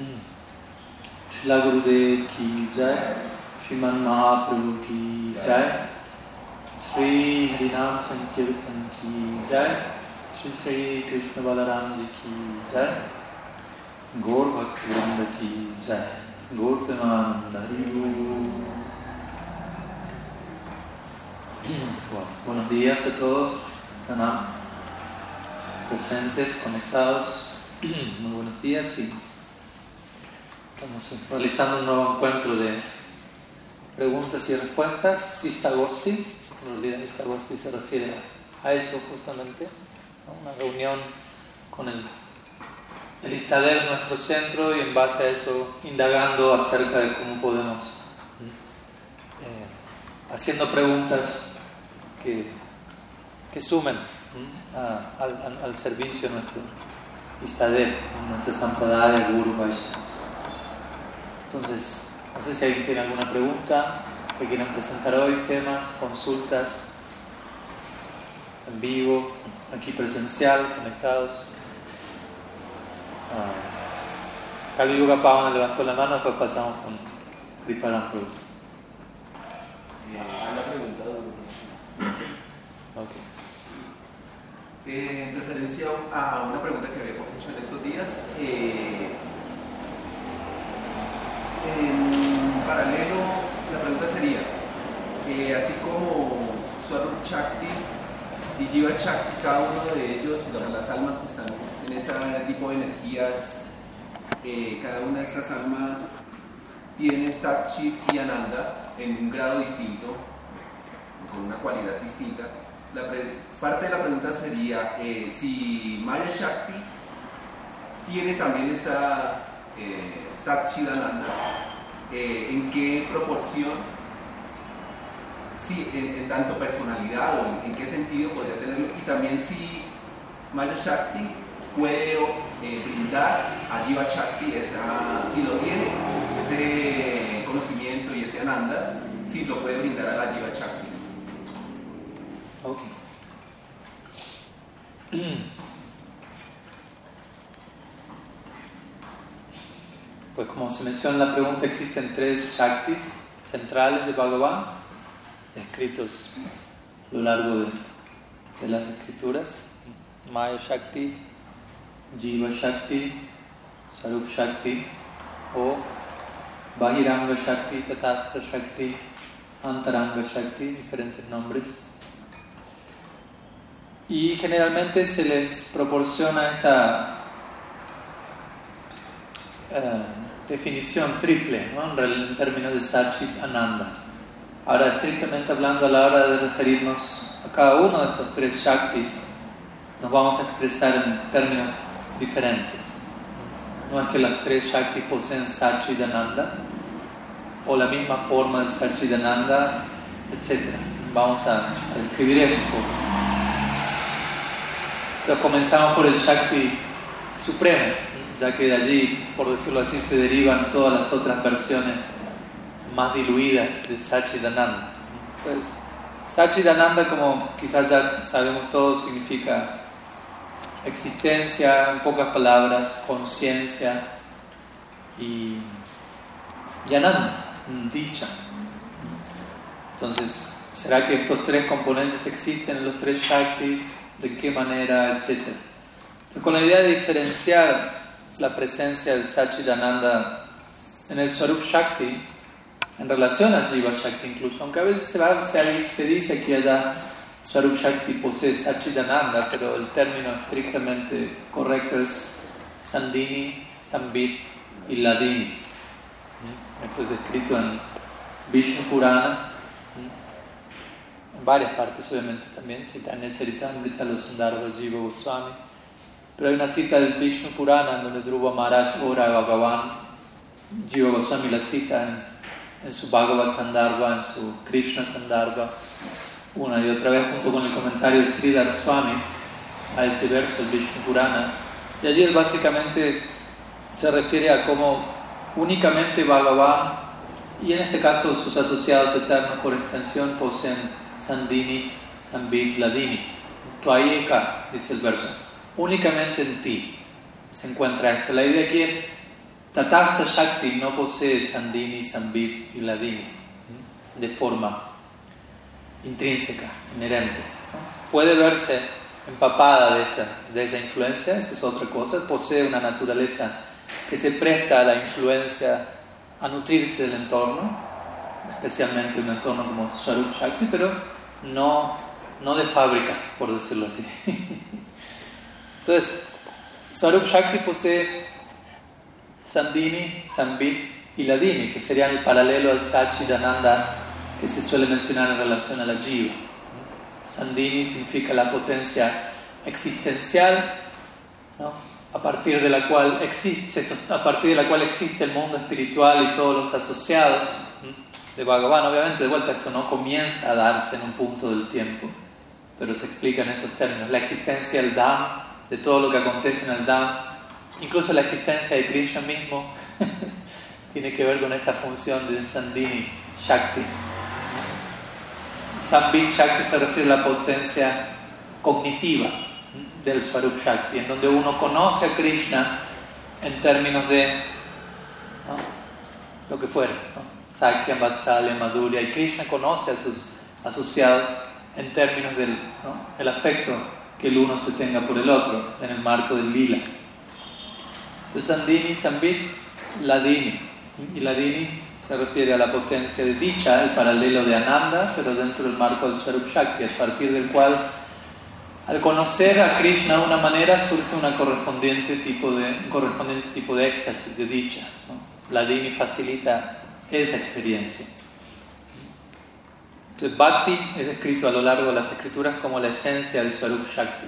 शिला गुरुदेव की जय श्रीमन महाप्रभु की जय श्री हरिनाम संकीर्तन की जय श्री श्री कृष्ण बलराम जी की जय गौर भक्त वृंद की जय गौर Premanand Buenos días a todos, presentes, conectados. Muy buenos días y Estamos realizando un nuevo encuentro de preguntas y respuestas. Istagosti, en realidad Istagosti se refiere a eso justamente, una reunión con el, el Istader, nuestro centro, y en base a eso indagando acerca de cómo podemos, eh, haciendo preguntas que, que sumen al, al, servicio nuestro Istader, nuestra Sampradaya Guru Vaishnava. Entonces, no sé si alguien tiene alguna pregunta que quieran presentar hoy, temas, consultas, en vivo, aquí presencial, conectados. Ah, Kali Yuga levantó la mano, después pasamos con Kriparam Prabhu. la pregunta. Okay. Eh, en referencia a una pregunta que habíamos hecho en estos días, eh, en paralelo, la pregunta sería, eh, así como Swarup Chakti y Jiva Chakti, cada uno de ellos, las almas que están en este tipo de energías, eh, cada una de estas almas tiene Chit y Ananda en un grado distinto, con una cualidad distinta. La parte de la pregunta sería eh, si Maya Shakti tiene también esta Satchidananda, eh, en qué proporción, sí, en, tanto personalidad o en, qué sentido podría tenerlo, y también si Maya Shakti puede eh, brindar a Jiva Shakti, esa, si lo tiene, ese conocimiento y ese ananda, si lo puede brindar a la Jiva Shakti. Okay. Pues como se menciona en la pregunta, existen tres Shaktis centrales de Bhagavan, escritos a lo largo de, las escrituras. Maya Shakti, Jiva Shakti, Sarup Shakti o Bahiranga Shakti, Tatasta Shakti, Antaranga Shakti, diferentes nombres. Y generalmente se les proporciona esta eh, definición triple en, términos de Sachit Ananda. Ahora, estrictamente hablando, a la hora de referirnos a cada uno de estos tres Shaktis, nos vamos a expresar en términos diferentes. No es que las tres Shaktis poseen Sachit Ananda o la misma forma de Ananda, etc. Vamos a, a describir eso un poco. Entonces comenzamos por el Shakti supremo, ya que de allí, por decirlo así, se derivan todas las otras versiones más diluidas de Sachidananda. Entonces, Sachidananda, como quizás ya sabemos todos, significa existencia, en pocas palabras, conciencia y, y Ananda, dicha. Entonces, ¿será que estos tres componentes existen en los tres Shaktis? ¿De qué manera? Etcétera. Con la idea de diferenciar la presencia del Sachidananda en el Swarup Shakti en relación al Jiva Shakti incluso, aunque a veces se, se, dice que allá Swarup Shakti posee Sachidananda, pero el término estrictamente correcto es Sandini, Sambit y Ladini. Esto es escrito en Vishnu Purana, en varias partes obviamente también, Chaitanya Charitamrita, los Sundarbha Jiva Goswami. Pero hay una cita del Vishnu Purana en donde Dhruva Maharaj ora a Bhagavan. Jiva Goswami la cita en, su Bhagavad Sandarbha, en su Krishna Sandarbha, una y otra vez junto con el comentario de Sridhar Swami a ese verso del Vishnu Purana. Y allí él básicamente se refiere a cómo únicamente Bhagavan y en este caso sus asociados eternos por extensión poseen Sandini, Sambit, Ladini. Tuayeka, dice el verso únicamente en ti se encuentra esto. La idea aquí es Tatasta Shakti no posee Sandini, Sambit y Ladini de forma intrínseca, inherente. Puede verse empapada de esa, de esa influencia, eso es otra cosa, posee una naturaleza que se presta a la influencia, a nutrirse del entorno, especialmente un entorno como Swarup Shakti, pero no, no de fábrica, por decirlo así. Entonces, Swarup Shakti posee Sandini, Sambit y Ladini, que serían el paralelo al Sachidananda que se suele mencionar en relación a la Jiva. Sandini significa la potencia existencial, a, partir de la cual existe, a partir de la cual existe el mundo espiritual y todos los asociados de Bhagavan. Obviamente, de vuelta, esto no comienza a darse en un punto del tiempo, pero se explica en esos términos. La existencia del Dham, de todo lo que acontece en el Dham, incluso la existencia de Krishna mismo, tiene que ver con esta función de Sandini Shakti. Sambit Shakti se refiere a la potencia cognitiva del Swarup Shakti, en donde uno conoce a Krishna en términos de lo que fuera. Sakya, Vatsalya, Madhurya, y Krishna conoce a sus asociados en términos del el afecto que el uno se tenga por el otro en el marco del lila. Entonces Andini, Sambit, Ladini. Y Ladini se refiere a la potencia de dicha, el paralelo de Ananda, pero dentro del marco del Swarup Shakti, a partir del cual al conocer a Krishna de una manera surge una correspondiente tipo de, un correspondiente tipo de éxtasis, de dicha. Ladini facilita esa experiencia. Entonces, Bhakti es descrito a lo largo de las escrituras como la esencia del Swarup Shakti,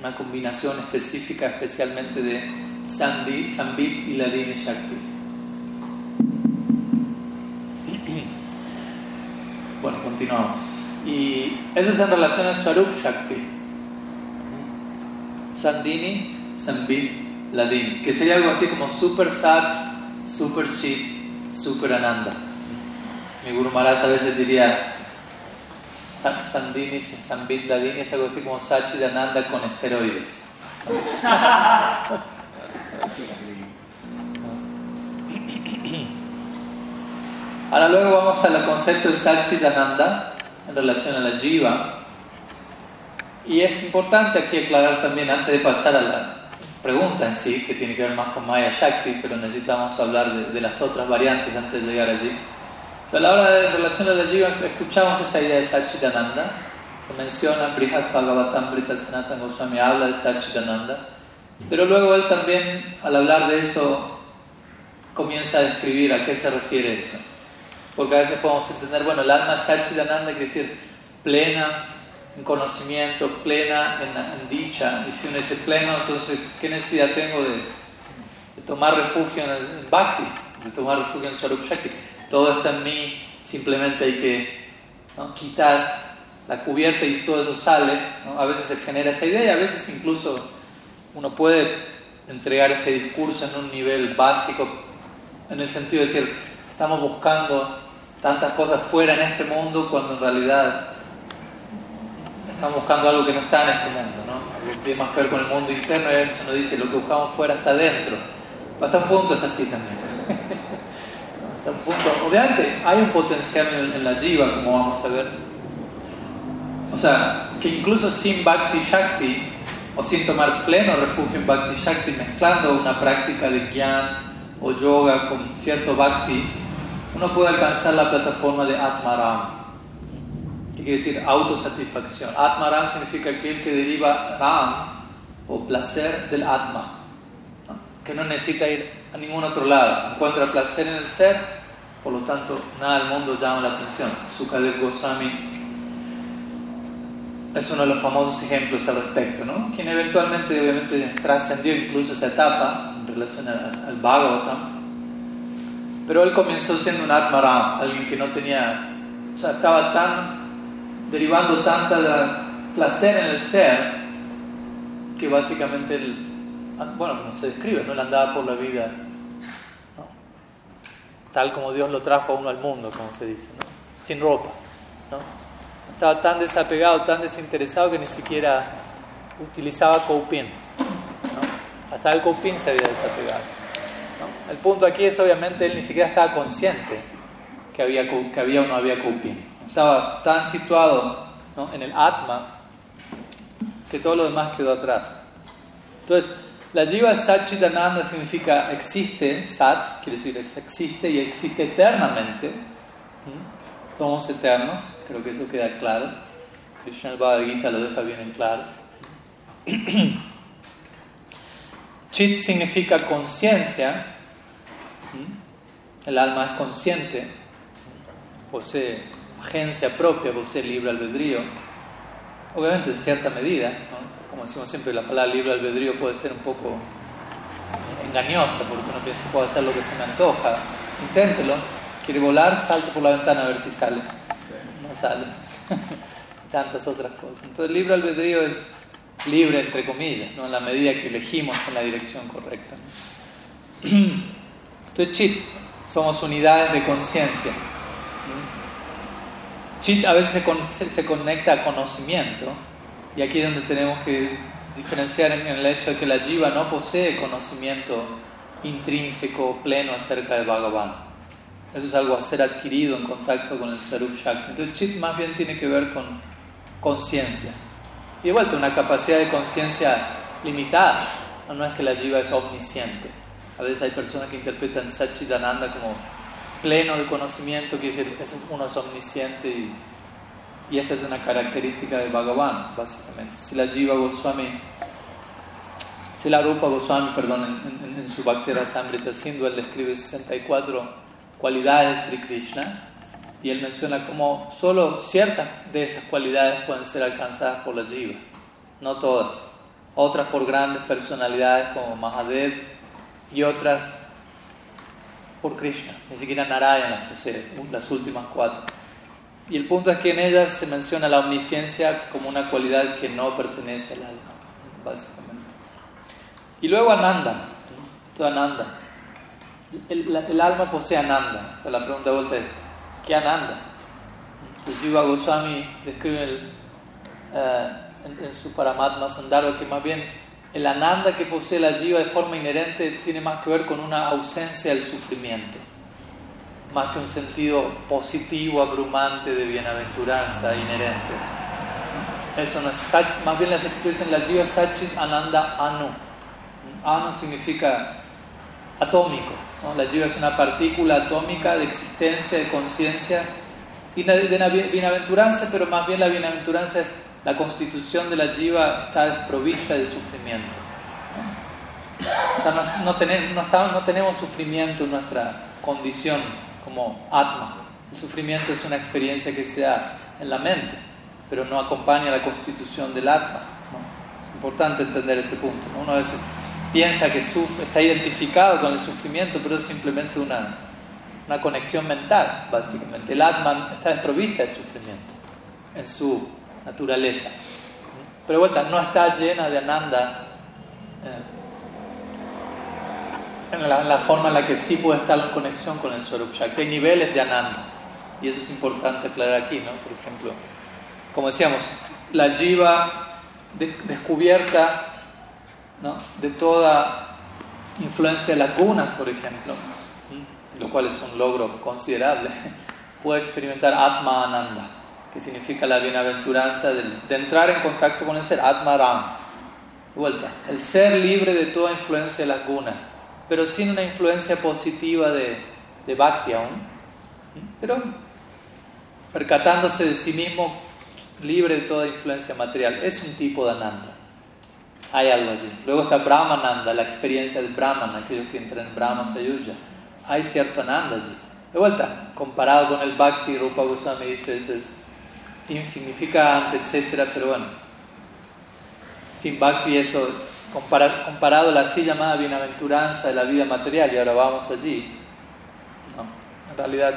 una combinación específica especialmente de Sandhi, Sambit y Ladini Shaktis. Bueno, continuamos. Y eso es en relación a Swarup Shakti. Sandini, Sambit, Ladini, que sería algo así como Super Sat, Super Chit, Super Ananda. Mi Guru Maharaj a veces diría Sandini, Sambit Ladini es algo así como Sachi de Ananda con esteroides. Ahora luego vamos al concepto de Sachi Ananda en relación a la Jiva. Y es importante aquí aclarar también, antes de pasar a la pregunta en sí, que tiene que ver más con Maya Shakti, pero necesitamos hablar de, las otras variantes antes de llegar allí. A la hora de relación a la Jiva, escuchamos esta idea de Sachidananda. Se menciona Brihat Bhagavatam Brita Sanatan Goswami, habla de Sachidananda. Pero luego él también, al hablar de eso, comienza a describir a qué se refiere eso. Porque a veces podemos entender, bueno, el alma Sachidananda quiere decir plena, en conocimiento, plena en, dicha. Y si uno dice pleno, entonces, ¿qué necesidad tengo de, tomar refugio en, Bhakti, de tomar refugio en Swarup Shakti? Todo está en mí, simplemente hay que quitar la cubierta y todo eso sale. A veces se genera esa idea y a veces incluso uno puede entregar ese discurso en un nivel básico, en el sentido de decir, estamos buscando tantas cosas fuera en este mundo cuando en realidad estamos buscando algo que no está en este mundo, ¿no? Algo que tiene más que ver con el mundo interno y eso nos dice lo que buscamos fuera está dentro. Hasta un punto es así también. Obviamente hay un potencial en, la jiva, como vamos a ver. O sea, que incluso sin Bhakti Shakti, o sin tomar pleno refugio en Bhakti Shakti, mezclando una práctica de Gyan o yoga con cierto Bhakti, uno puede alcanzar la plataforma de Atmaram quiere decir autosatisfacción. Atma Ram significa aquel que deriva Ram o placer del Atma, que no necesita ir a ningún otro lado. Encuentra placer en el ser, por lo tanto, nada del mundo llama la atención. Sukadev Goswami es uno de los famosos ejemplos al respecto, ¿no? Quien eventualmente, obviamente, trascendió incluso esa etapa en relación al Bhagavatam. Pero él comenzó siendo un Atmaram, alguien que no tenía, o sea, estaba tan derivando tanta placer en el ser que básicamente, el, bueno, no se describe, no él andaba por la vida tal como Dios lo trajo a uno al mundo, como se dice, ¿no? sin ropa. ¿no? Estaba tan desapegado, tan desinteresado que ni siquiera utilizaba coping. ¿no? Hasta el coping se había desapegado. El punto aquí es obviamente él ni siquiera estaba consciente que había, que había o no había Kupin. Estaba tan situado en el Atma que todo lo demás quedó atrás. Entonces, la Jiva Satchitananda significa existe, Sat quiere decir existe y existe eternamente. Somos eternos, creo que eso queda claro. Krishna el Bhagavad Gita lo deja bien en claro. Chit significa conciencia. El alma es consciente, posee agencia propia, posee libre albedrío. Obviamente en cierta medida, como decimos siempre, la palabra libre albedrío puede ser un poco engañosa, porque uno piensa puedo hacer lo que se me antoja. Inténtelo. Quiere volar, salte por la ventana a ver si sale. No sale. Tantas otras cosas. Entonces, el libre albedrío es libre, entre comillas, ¿no? en la medida que elegimos en la dirección correcta. Entonces, chit, somos unidades de conciencia. Chit a veces se conecta a conocimiento y aquí es donde tenemos que diferenciar en, el hecho de que la jiva no posee conocimiento intrínseco, pleno acerca de Bhagavan. Eso es algo a ser adquirido en contacto con el Sarup Shakti. Entonces, chit más bien tiene que ver con conciencia. Y de vuelta, una capacidad de conciencia limitada. No, es que la jiva es omnisciente. A veces hay personas que interpretan Satchitananda como pleno de conocimiento, que es uno es omnisciente y y esta es una característica de Bhagavan, básicamente. Si la Jiva Goswami, si la Rupa Goswami, perdón, en, su Bhaktira Samrita Sindhu, él describe 64 cualidades de Sri Krishna y él menciona como solo ciertas de esas cualidades pueden ser alcanzadas por la Jiva, no todas. Otras por grandes personalidades como Mahadev y otras por Krishna, ni siquiera Narayana las posee, las últimas cuatro. Y el punto es que en ellas se menciona la omnisciencia como una cualidad que no pertenece al alma, básicamente. Y luego Ananda, ¿no? Ananda. El, alma posee Ananda. O sea, la pregunta de vuelta es, ¿qué Ananda? Entonces Jiva Goswami describe eh, en, su Paramatma que más bien el Ananda que posee la Jiva de forma inherente tiene más que ver con una ausencia del sufrimiento más que un sentido positivo, abrumante de bienaventuranza inherente. Eso no es, más bien las escrituras en la Jiva Sachit Ananda Anu. Anu significa atómico. La Jiva es una partícula atómica de existencia, de conciencia y de bienaventuranza, pero más bien la bienaventuranza es la constitución de la Jiva está desprovista de sufrimiento. O sea, no, no, tenemos, no tenemos sufrimiento en nuestra condición como Atma. El sufrimiento es una experiencia que se da en la mente, pero no acompaña la constitución del Atma. Es importante entender ese punto. Uno a veces piensa que está identificado con el sufrimiento, pero es simplemente una, una conexión mental, básicamente. El Atman está desprovista de sufrimiento en su naturaleza. Pero vuelta, no está llena de ananda. Eh, en la, forma en la que sí puede estar en conexión con el Swarup Shakti. Hay niveles de Ananda, y eso es importante aclarar aquí, ¿no? Por ejemplo, como decíamos, la Jiva descubierta ¿no? de toda influencia de las gunas, por ejemplo, lo cual es un logro considerable, puede experimentar Atma Ananda, que significa la bienaventuranza de, de entrar en contacto con el ser, Atma Ram. De vuelta, el ser libre de toda influencia de las gunas pero sin una influencia positiva de, de Bhakti aún, pero percatándose de sí mismo libre de toda influencia material. Es un tipo de Ananda. Hay algo allí. Luego está Brahmananda, la experiencia del Brahman, aquellos que entran en Brahma Sayuja. Hay cierto Ananda allí. De vuelta, comparado con el Bhakti, Rupa Goswami dice eso es insignificante, etc. Pero bueno, sin Bhakti eso comparado a la así llamada bienaventuranza de la vida material, y ahora vamos allí. en realidad,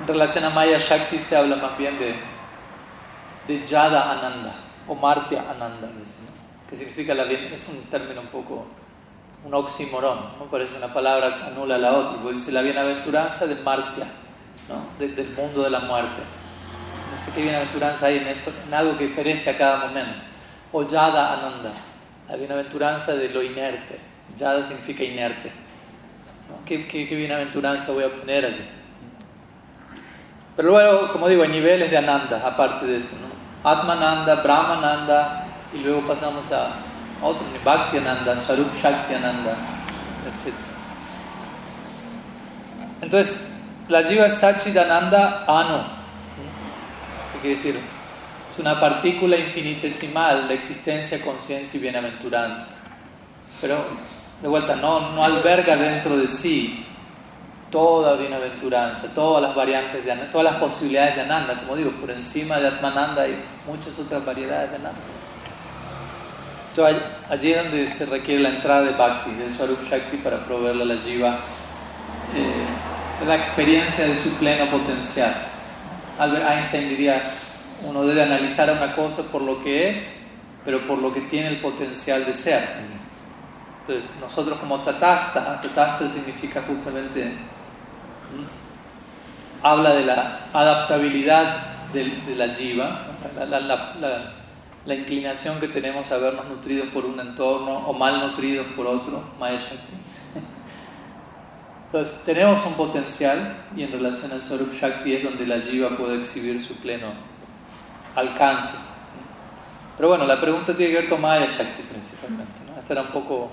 en relación a Maya Shakti se habla más bien de, de Yada Ananda o Martya Ananda, que significa la bien, es un término un poco, un oxímoron, ¿no? parece una palabra que anula la otra, porque dice la bienaventuranza de Martya, ¿no? del mundo de la muerte. No sé qué bienaventuranza hay en eso, en algo que perece a cada momento. O Yada Ananda, la bienaventuranza de lo inerte. Yada significa inerte. ¿Qué, qué, bienaventuranza voy a obtener allí? Pero luego, como digo, hay niveles de Ananda, aparte de eso. ¿no? Atmananda, Brahmananda, y luego pasamos a otro, Bhakti Ananda, Sarup Shakti Ananda, etc. Entonces, la Jiva es Sachidananda Anu. ¿Qué quiere decir? Es una partícula infinitesimal de existencia, conciencia y bienaventuranza. Pero, de vuelta, no, alberga dentro de sí toda bienaventuranza, todas las variantes de todas las posibilidades de Ananda. Como digo, por encima de Atmananda hay muchas otras variedades de Ananda. Entonces, allí es donde se requiere la entrada de Bhakti, de Swarup Shakti, para proveerle a la Jiva eh, la experiencia de su pleno potencial. Einstein diría, uno debe analizar una cosa por lo que es, pero por lo que tiene el potencial de ser Entonces, nosotros como tatasta, tatasta significa justamente habla de la adaptabilidad de, la jiva, la, inclinación que tenemos a vernos nutridos por un entorno o mal nutridos por otro, Maya Shakti. Entonces, tenemos un potencial y en relación al Sarup Shakti es donde la jiva puede exhibir su pleno alcance. Pero bueno, la pregunta tiene que ver con Maya Shakti principalmente. ¿no? Esta era un poco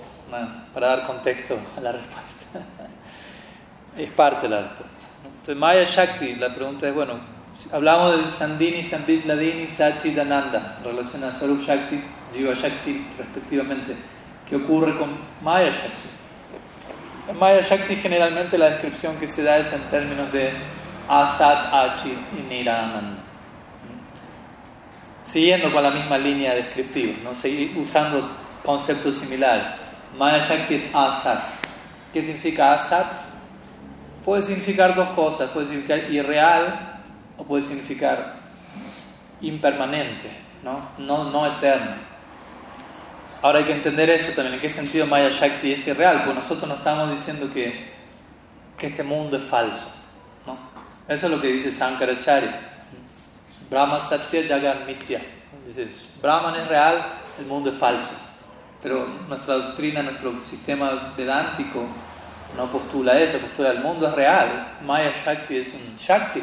para dar contexto a la respuesta. es parte de la respuesta. Entonces, Maya Shakti, la pregunta es, bueno, hablamos de Sandini, Sambit Ladini, Sachi, Dananda, en relación a Sarup Shakti, Jiva Shakti, respectivamente. ¿Qué ocurre con Maya Shakti? En Maya Shakti generalmente la descripción que se da es en términos de Asat, Achit y Nirananda. Siguiendo con la misma línea descriptiva, ¿no? Seguir usando conceptos similares. Maya Shakti es Asat. ¿Qué significa Asat? puede significar dos cosas, puede significar irreal o puede significar impermanente, ¿no? No, no eterno. Ahora hay que entender eso también, en qué sentido Maya Shakti es irreal, pues nosotros no estamos diciendo que, que este mundo es falso, ¿no? Eso es lo que dice Sankaracharya. Brahma Satya Jagan Mitya. Dice, Brahman es real, el mundo es falso. Pero nuestra doctrina, nuestro sistema vedántico no postula eso, postula el mundo es real. Maya Shakti es un Shakti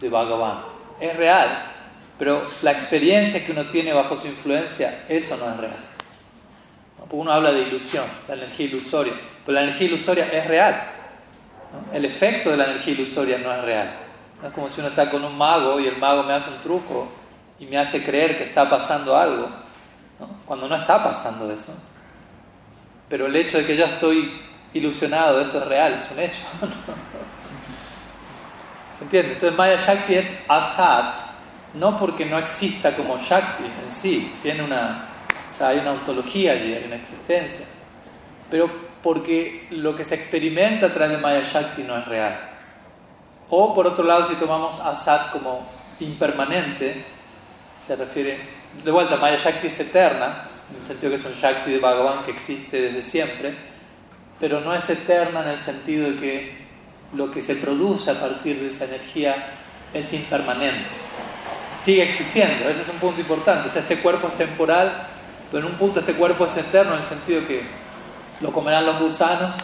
de Bhagavan. Es real, pero la experiencia que uno tiene bajo su influencia, eso no es real. Uno habla de ilusión, la energía ilusoria, pero la energía ilusoria es real. El efecto de la energía ilusoria no es real. Es como si uno está con un mago y el mago me hace un truco y me hace creer que está pasando algo, cuando no está pasando eso. Pero el hecho de que yo estoy ilusionado, eso es real, es un hecho. ¿Se entiende? Entonces Maya Shakti es asat, no porque no exista como Shakti en sí, tiene una, o sea, hay una ontología allí, hay una existencia, pero porque lo que se experimenta a través de Maya Shakti no es real. O por otro lado, si tomamos asat como impermanente, se refiere, de vuelta, Maya Shakti es eterna, en el sentido que es un Shakti de Bhagavan que existe desde siempre, pero no es eterna en el sentido de que lo que se produce a partir de esa energía es impermanente. Sigue existiendo, ese es un punto importante. O sea, este cuerpo es temporal, pero en un punto este cuerpo es eterno en el sentido que lo comerán los gusanos,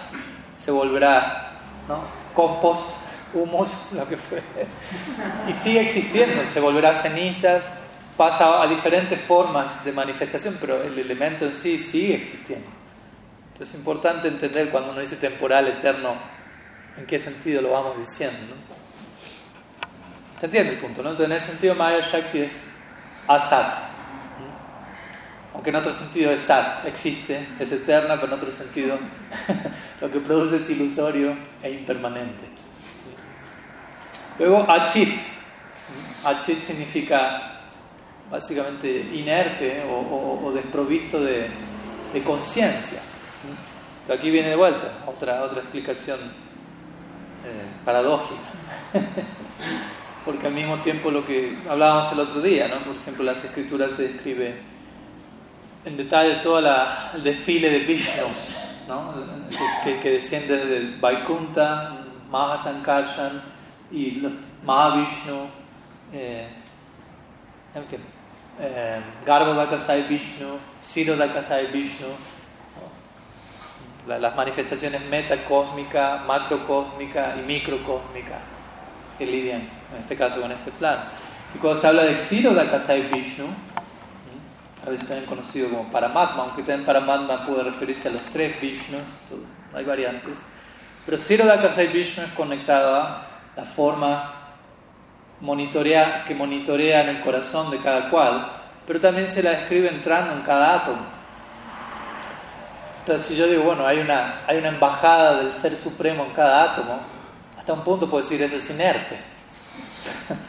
se volverá ¿no? compost, humus, lo que fue, y sigue existiendo, se volverá cenizas, pasa a diferentes formas de manifestación, pero el elemento en sí sigue existiendo. Es importante entender cuando uno dice temporal, eterno, en qué sentido lo vamos diciendo. ¿Se entiende el punto? ¿no? Entonces, en ese sentido, Maya Shakti es asat. Aunque en otro sentido es sat, existe, es eterna, pero en otro sentido lo que produce es ilusorio e impermanente. Luego, achit. Achit significa básicamente inerte o, desprovisto de conciencia. Aquí viene de vuelta otra, otra explicación eh, paradójica. Porque al mismo tiempo lo que hablábamos el otro día, ¿no? por ejemplo, las escrituras se describe en detalle todo el desfile de Vishnu, ¿no? que, que, desciende desde Vaikunta, Mahasankarshan y los Mahavishnu, eh, en fin, eh, Garbhodakasai Vishnu, Sirodakasai Vishnu, las manifestaciones metacósmica, macrocósmica y microcósmica que lidian, en este caso, con este plano. Y cuando se habla de Sirodakasai Vishnu, a veces también conocido como Paramatma, aunque también Paramatma puede referirse a los tres Vishnus, hay variantes. Pero Sirodakasai Vishnu es conectado a la forma monitorea, que monitorea en el corazón de cada cual, pero también se la describe entrando en cada átomo. Entonces, si yo digo, bueno, hay una, hay una embajada del Ser Supremo en cada átomo, hasta un punto puedo decir eso es inerte.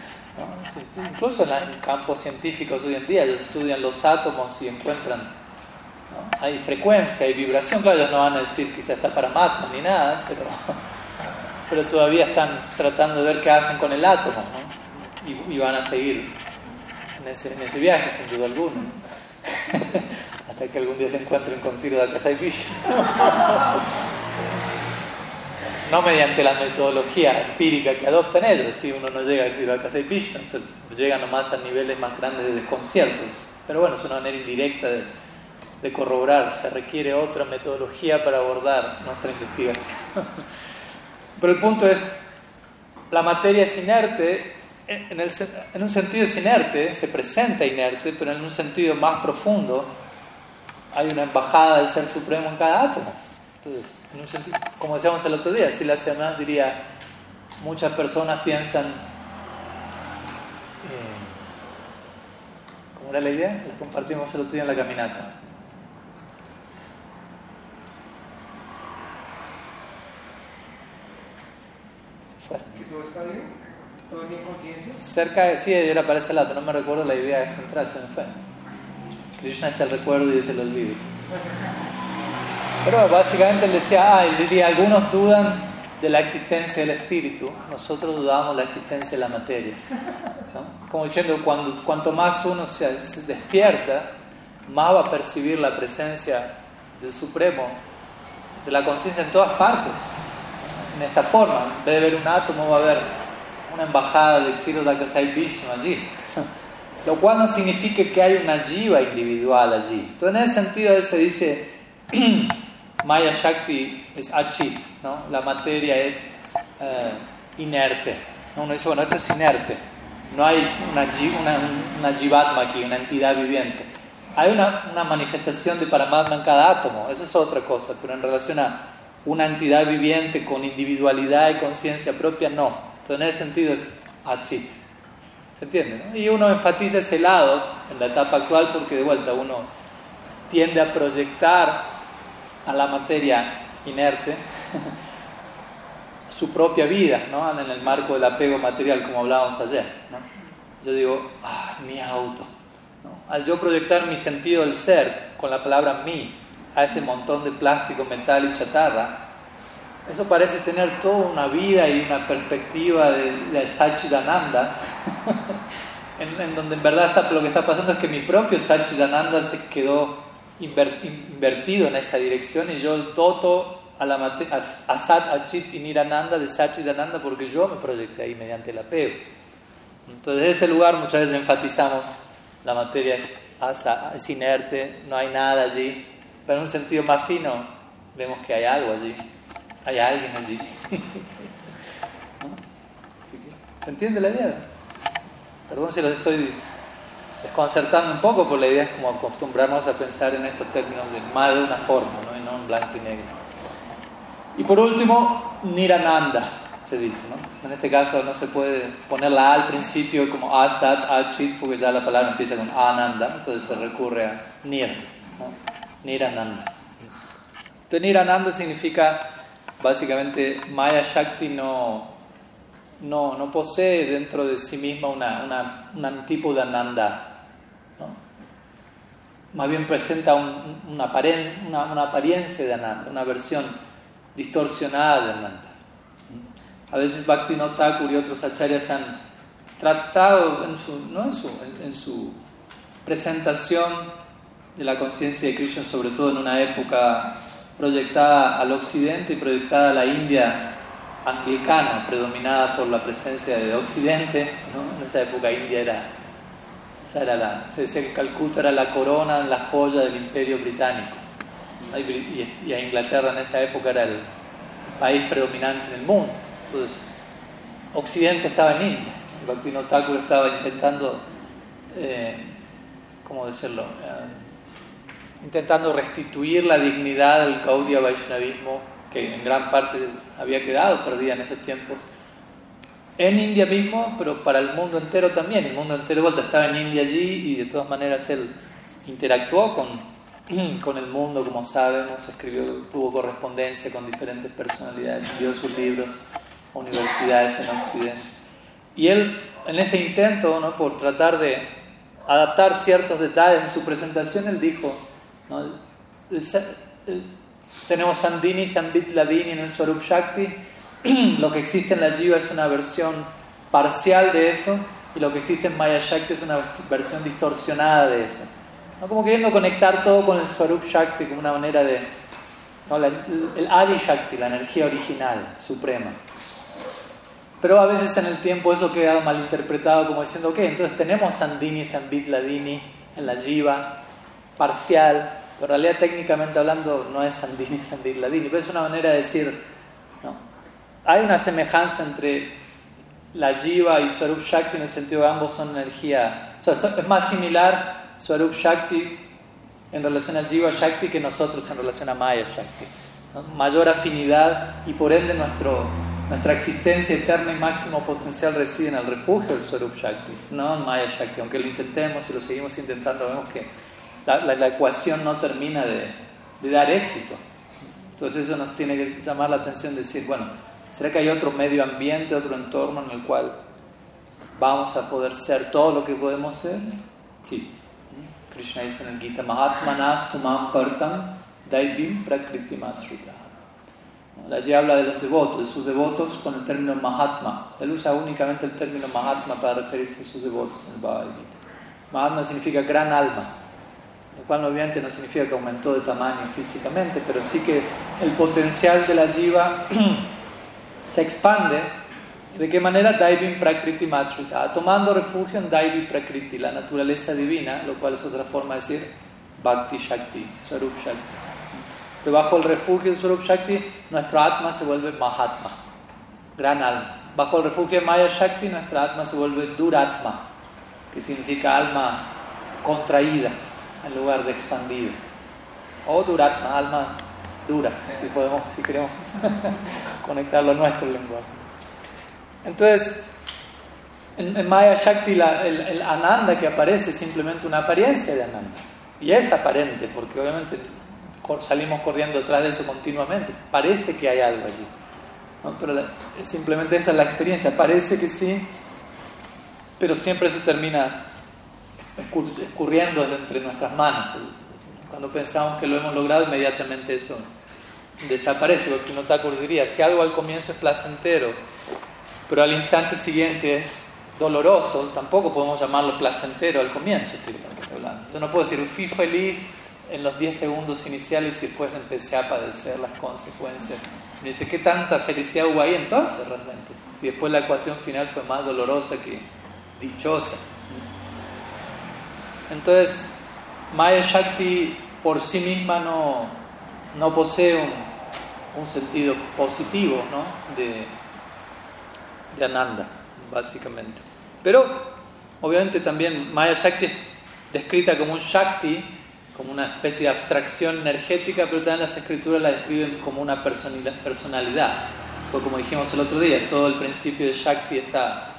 Incluso en, campos científicos hoy en día, ellos estudian los átomos y encuentran, hay frecuencia, hay vibración, claro, ellos no van a decir quizá está para Matma ni nada, pero, pero todavía están tratando de ver qué hacen con el átomo y, van a seguir en ese, en ese viaje, sin duda alguna. Hasta que algún día se encuentren con Ciro de Akasai no mediante la metodología empírica que adoptan ellos, si uno no llega a decir Akasai Vishnu, entonces llega nomás a niveles más grandes de desconcierto. Pero bueno, es una manera indirecta de corroborar, se requiere otra metodología para abordar nuestra investigación. Pero el punto es, la materia es inerte, en, un sentido es inerte, se presenta inerte, pero en un sentido más profundo hay una embajada del Ser Supremo en cada átomo. Entonces, como decíamos el otro día, si la más diría, muchas personas piensan, eh, ¿cómo era la idea? La compartimos el otro día en la caminata. ¿Que todo está bien? ¿Todo tiene conciencia? Cerca de, sí, era para ese lado, no me recuerdo la idea central, se me fue. Krishna es el recuerdo y es el olvido. Pero básicamente él decía, ah, él diría, algunos dudan de la existencia del espíritu, nosotros dudamos de la existencia de la materia. Como diciendo, cuando, cuanto más uno se, despierta, más va a percibir la presencia del Supremo, de la conciencia en todas partes. En esta forma, en vez de ver un átomo, va a haber una embajada de Ciro Dakasai Vishnu allí. Lo cual no significa que hay una jiva individual allí. Entonces, en ese sentido, se dice Maya Shakti es achit, ¿no? la materia es eh, inerte. Uno dice, bueno, esto es inerte, no hay una, una, una jivatma aquí, una entidad viviente. Hay una, una, manifestación de Paramatma en cada átomo, eso es otra cosa, pero en relación a una entidad viviente con individualidad y conciencia propia, no. Entonces, en ese sentido es achit. ¿Se entiende? Y uno enfatiza ese lado en la etapa actual porque de vuelta uno tiende a proyectar a la materia inerte su propia vida, ¿no? en el marco del apego material, como hablábamos ayer. Yo digo, ah, mi auto. Al yo proyectar mi sentido del ser con la palabra mi a ese montón de plástico, metal y chatarra, eso parece tener toda una vida y una perspectiva de, de Sachidananda, en, en, donde en verdad está, lo que está pasando es que mi propio Sachidananda se quedó invertido en esa dirección y yo toto a la Asat Achit y Nirananda de Sachidananda porque yo me proyecté ahí mediante el apego. Entonces, en ese lugar muchas veces enfatizamos la materia es, asa, es inerte, no hay nada allí, pero en un sentido más fino vemos que hay algo allí, hay alguien allí. ¿Se entiende la idea? Perdón si los estoy desconcertando un poco, por la idea es como acostumbrarnos a pensar en estos términos de más de una forma, ¿no? y no en blanco y negro. Y por último, Nirananda, se dice. ¿no? En este caso no se puede poner la A al principio como Asat, Achit, porque ya la palabra empieza con Ananda, entonces se recurre a Nir, ¿no? Nirananda. Entonces Nirananda significa básicamente Maya Shakti no, no, no posee dentro de sí misma una, una, un tipo de Ananda, más bien presenta una, apariencia de Ananda, una versión distorsionada de Ananda. A veces Bhaktivinoda Thakur y otros acharyas han tratado en su, ¿no? en, su, en, su, presentación de la conciencia de Krishna, sobre todo en una época proyectada al occidente y proyectada a la India anglicana, predominada por la presencia de Occidente. ¿no? En esa época India era era la, se decía que Calcuta era la corona, la joya del imperio británico. y, a Inglaterra en esa época era el país predominante en el mundo. Entonces, Occidente estaba en India. Bhaktivinoda Thakur estaba intentando, eh, ¿cómo decirlo? Eh, intentando restituir la dignidad del Gaudiya Vaishnavismo que en gran parte había quedado perdida en esos tiempos en India mismo, pero para el mundo entero también. El mundo entero vuelta estaba en India allí y de todas maneras él interactuó con, con el mundo, como sabemos, escribió, tuvo correspondencia con diferentes personalidades, envió sus libros a universidades en Occidente. Y él, en ese intento, ¿no? por tratar de adaptar ciertos detalles en su presentación, él dijo, tenemos Sandini, Sambit Ladini en el Swarup Shakti, lo que existe en la Jiva es una versión parcial de eso y lo que existe en Maya Shakti es una versión distorsionada de eso. ¿No? Como queriendo conectar todo con el Swarup Shakti como una manera de... el Adi Shakti, la energía original, suprema. Pero a veces en el tiempo eso queda malinterpretado como diciendo, ok, entonces tenemos Sandini, Sambit, Ladini en la Jiva, parcial, pero en realidad técnicamente hablando no es Sandini, Sambit, Ladini, pero es una manera de decir, hay una semejanza entre la Jiva y Swarup Shakti en el sentido de ambos son energía. es más similar Swarup Shakti en relación a Jiva Shakti que nosotros en relación a Maya Shakti. Mayor afinidad y por ende nuestro, nuestra existencia eterna y máximo potencial reside en el refugio del Swarup Shakti, no en Maya Shakti. Aunque lo intentemos y lo seguimos intentando, vemos que la, ecuación no termina de, de dar éxito. Entonces eso nos tiene que llamar la atención, decir, bueno, ¿Será que hay otro medio ambiente, otro entorno en el cual vamos a poder ser todo lo que podemos ser? Sí. Krishna dice en el Gita, Mahatmanas tumam partam daivim prakriti. Allí habla de los devotos, de sus devotos con el término Mahatma. Él usa únicamente el término Mahatma para referirse a sus devotos en el Bhagavad Gita. Mahatma significa gran alma, lo cual obviamente no significa que aumentó de tamaño físicamente, pero sí que el potencial de la jiva se expande. ¿De qué manera? Daivim Prakriti Masrita, tomando refugio en Daivi Prakriti, la naturaleza divina, lo cual es otra forma de decir Bhakti Shakti, Swarup Shakti. Debajo del refugio de Swarup Shakti, nuestra Atma se vuelve Mahatma, gran alma. Bajo el refugio de Maya Shakti, nuestra Atma se vuelve Duratma, que significa alma contraída en lugar de expandida. O Duratma, alma dura, si podemos, si queremos conectarlo a nuestro lenguaje. Entonces, en, Maya Shakti el, Ananda que aparece es simplemente una apariencia de Ananda. Y es aparente, porque obviamente salimos corriendo detrás de eso continuamente. Parece que hay algo allí. Pero simplemente esa es la experiencia. Parece que sí, pero siempre se termina escurriendo entre nuestras manos. Cuando pensamos que lo hemos logrado, inmediatamente eso desaparece. Porque no te diría, si algo al comienzo es placentero, pero al instante siguiente es doloroso, tampoco podemos llamarlo placentero al comienzo. Yo no puedo decir, fui feliz en los 10 segundos iniciales y después empecé a padecer las consecuencias. Dice, ¿qué tanta felicidad hubo ahí entonces realmente? Si después la ecuación final fue más dolorosa que dichosa. Entonces, Maya Shakti por sí misma no, posee un, sentido positivo de, Ananda, básicamente. Pero, obviamente, también Maya Shakti es descrita como un Shakti, como una especie de abstracción energética, pero también las escrituras la describen como una personalidad. Porque, como dijimos el otro día, todo el principio de Shakti está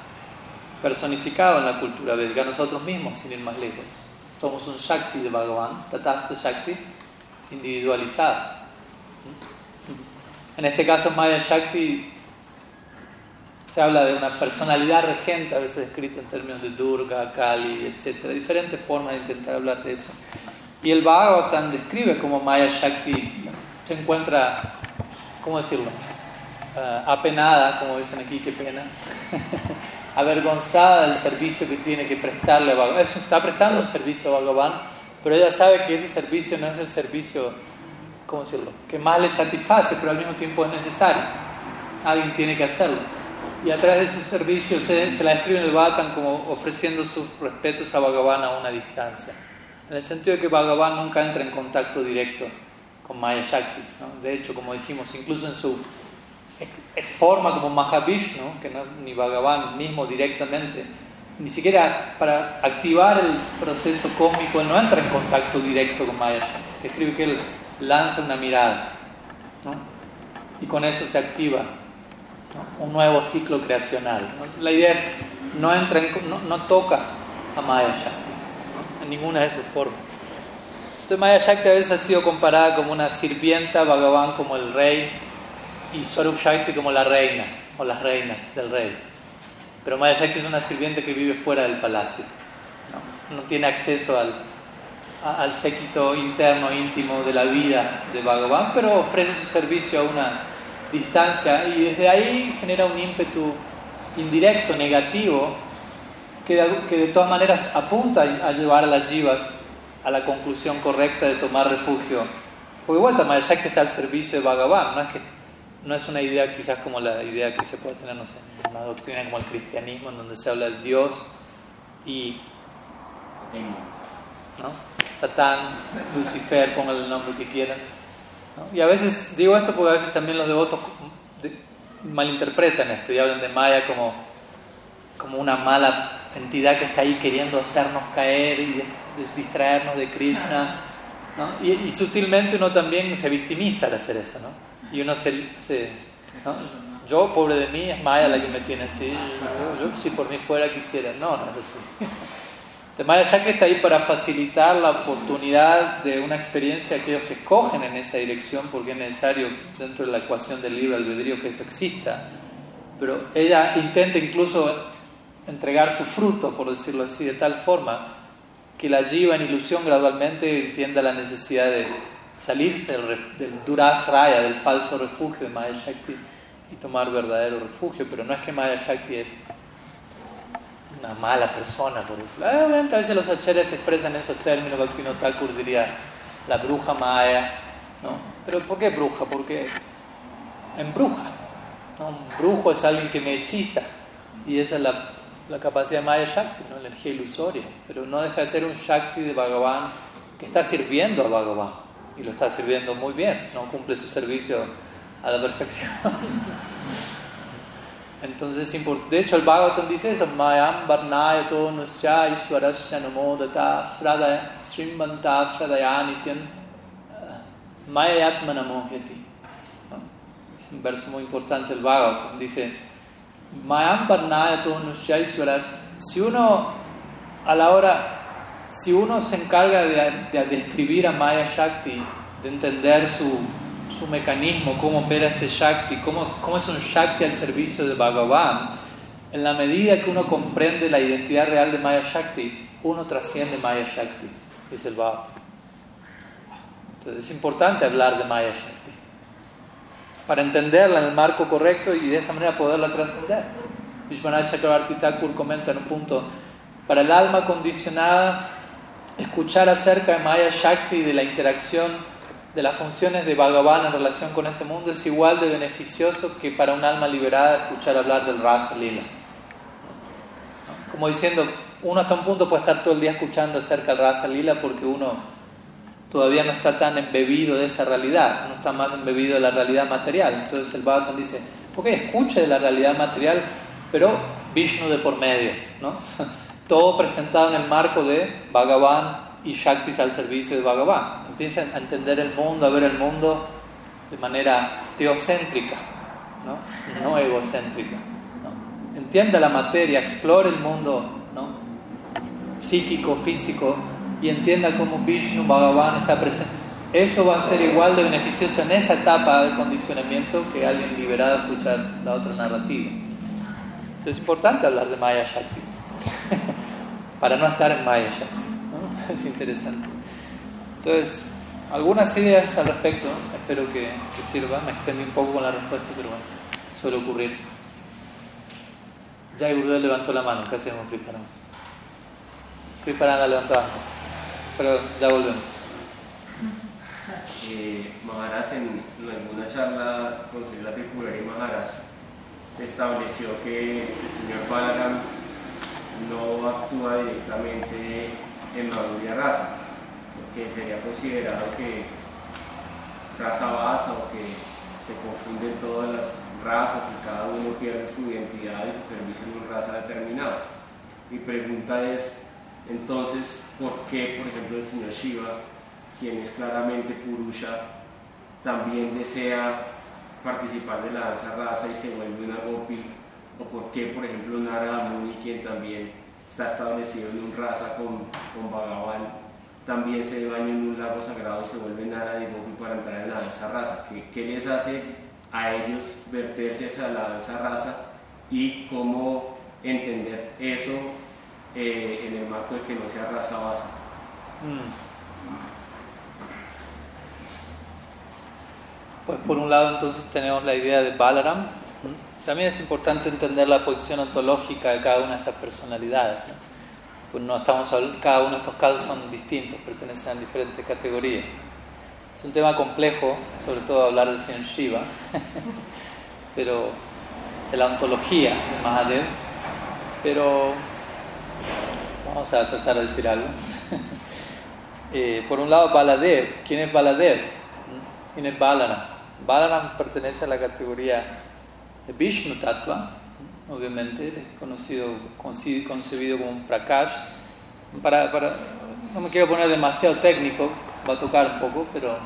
personificado en la cultura védica, nosotros mismos, sin ir más lejos. Somos un Shakti de Bhagavan, Tatasta Shakti, individualizado. En este caso, Maya Shakti se habla de una personalidad regente, a veces escrita en términos de Durga, Kali, etc. Diferentes formas de intentar hablar de eso. Y el Bhagavatam describe cómo Maya Shakti se encuentra, ¿cómo decirlo? Uh, apenada, como dicen aquí, qué pena. avergonzada del servicio que tiene que prestarle a Bhagavan. Está prestando servicio a Bhagavan, pero ella sabe que ese servicio no es el servicio, ¿cómo decirlo?, que más le satisface, pero al mismo tiempo es necesario. Alguien tiene que hacerlo. Y a través de su servicio se, se la describe en el Bhatan como ofreciendo sus respetos a Bhagavan a una distancia. En el sentido de que Bhagavan nunca entra en contacto directo con Maya Shakti. De hecho, como dijimos, incluso en su forma como Mahavishnu, que no ni Bhagavan mismo directamente, ni siquiera para activar el proceso cósmico, él no entra en contacto directo con Maya. Se escribe que él lanza una mirada y con eso se activa un nuevo ciclo creacional. La idea es no entra no, no, toca a Maya Shakti en ninguna de sus formas. Entonces Maya Shakti a veces ha sido comparada como una sirvienta, Bhagavan como el rey y Swarup Shakti como la reina o las reinas del rey. Pero Maya Shakti es una sirviente que vive fuera del palacio, no, no tiene acceso al, al séquito interno, íntimo de la vida de Bhagavan, pero ofrece su servicio a una distancia y desde ahí genera un ímpetu indirecto, negativo, que de, que de todas maneras apunta a llevar a las jivas a la conclusión correcta de tomar refugio. Porque vuelta, Maya Shakti está al servicio de Bhagavan, no es, que, no es una idea quizás como la idea que se puede tener, no sé, en una doctrina como el cristianismo, en donde se habla del Dios y... ¿no? Satán, Lucifer, pongan el nombre que quieran. Y a veces, digo esto porque a veces también los devotos malinterpretan esto y hablan de Maya como, como una mala entidad que está ahí queriendo hacernos caer y distraernos de Krishna. Y, sutilmente uno también se victimiza al hacer eso. ¿no? Y uno se... se Yo, pobre de mí, es Maya la que me tiene así. Yo, yo si por mí fuera quisiera. No, no es así. Maya que está ahí para facilitar la oportunidad de una experiencia a aquellos que escogen en esa dirección, porque es necesario dentro de la ecuación del libre albedrío que eso exista. Pero ella intenta incluso entregar su fruto, por decirlo así, de tal forma que la jiva en ilusión gradualmente entienda la necesidad de salirse del, del Durasraya, del falso refugio de Maya Shakti, y tomar verdadero refugio. Pero no es que Maya Shakti es una mala persona, por eso. Ah, a veces los acharyas expresan en esos términos, Bhakti Thakur diría la bruja maya, ¿no? Pero ¿por qué bruja? Porque embruja. ¿no? Un brujo es alguien que me hechiza y esa es la, la capacidad de Maya Shakti, ¿no? la energía ilusoria. Pero no deja de ser un Shakti de Bhagavan que está sirviendo a Bhagavan y lo está sirviendo muy bien, no cumple su servicio a la perfección. Entonces, de hecho, el Bhagavatam dice eso: Mayam Varnaya to Nusya Ishwarasya Namodata Sradaya Nityan eh, Mayayatma Namohyati. Es un verso muy importante el Bhagavatam. Dice: Mayam Varnaya to Nusya Ishwarasya. Si uno, a la hora, si uno se encarga de, de describir a Maya Shakti, de entender su su mecanismo, cómo opera este Shakti, cómo, cómo es un Shakti al servicio de Bhagavan, en la medida que uno comprende la identidad real de Maya Shakti, uno trasciende Maya Shakti, dice el Bhagavad. Entonces es importante hablar de Maya Shakti para entenderla en el marco correcto y de esa manera poderla trascender. Vishwanath Chakravarti Thakur comenta en un punto, para el alma condicionada, escuchar acerca de Maya Shakti y de la interacción de las funciones de Bhagavan en relación con este mundo es igual de beneficioso que para un alma liberada escuchar hablar del Rasa Lila. Como diciendo, uno hasta un punto puede estar todo el día escuchando acerca del Rasa Lila porque uno todavía no está tan embebido de esa realidad, no está más embebido de la realidad material. Entonces el Bhagavatam dice, ok, escuche de la realidad material, pero Vishnu de por medio, ¿no? Todo presentado en el marco de Bhagavan y Shaktis al servicio de Bhagavan. Empieza a entender el mundo, a ver el mundo de manera teocéntrica, no, no egocéntrica. ¿no? Entienda la materia, explore el mundo ¿no? psíquico, físico y entienda cómo Vishnu Bhagavan está presente. Eso va a ser igual de beneficioso en esa etapa de condicionamiento que alguien liberado a escuchar la otra narrativa. Entonces es importante hablar de Maya Shakti, para no estar en Maya Shakti. es interesante. Entonces, algunas ideas al respecto, espero que, que sirva. Me extendí un poco con la respuesta, pero bueno, suele ocurrir. Ya Gurudev levantó la mano, casi hemos preparado. Preparan la levantó antes, pero ya volvemos. Eh, en alguna charla con la Tripurari Maharaj, se estableció que el señor Balaram no actúa directamente en Madhurya Rasa, porque sería considerado que raza basa o que se confunden todas las razas y cada uno pierde su identidad y su servicio en una raza determinada. Mi pregunta es, entonces, ¿por qué, por ejemplo, el señor Shiva, quien es claramente Purusha, también desea participar de la danza raza y se vuelve una gopi? ¿O por qué, por ejemplo, Narada Muni, quien también está establecido en un raza con, con Bhagavan, también se baña en un lago sagrado y se vuelve y Gopi para entrar en la danza raza? ¿Qué, qué les hace a ellos verterse hacia la danza raza y cómo entender eso eh, en el marco de que no sea raza base? Mm. Pues por un lado entonces tenemos la idea de Balaram. También es importante entender la posición ontológica de cada una de estas personalidades. Pues no estamos cada uno de estos casos son distintos, pertenecen a diferentes categorías. Es un tema complejo, sobre todo hablar del señor Shiva, pero de la ontología de Mahadev, pero vamos a tratar de decir algo. Eh, por un lado, Baladev. ¿Quién es Baladev? ¿Quién es Balaram? Balaram pertenece a la categoría Vishnu Tattva, obviamente, conocido, concebido como un Prakash. No me quiero poner demasiado técnico, va a tocar un poco, pero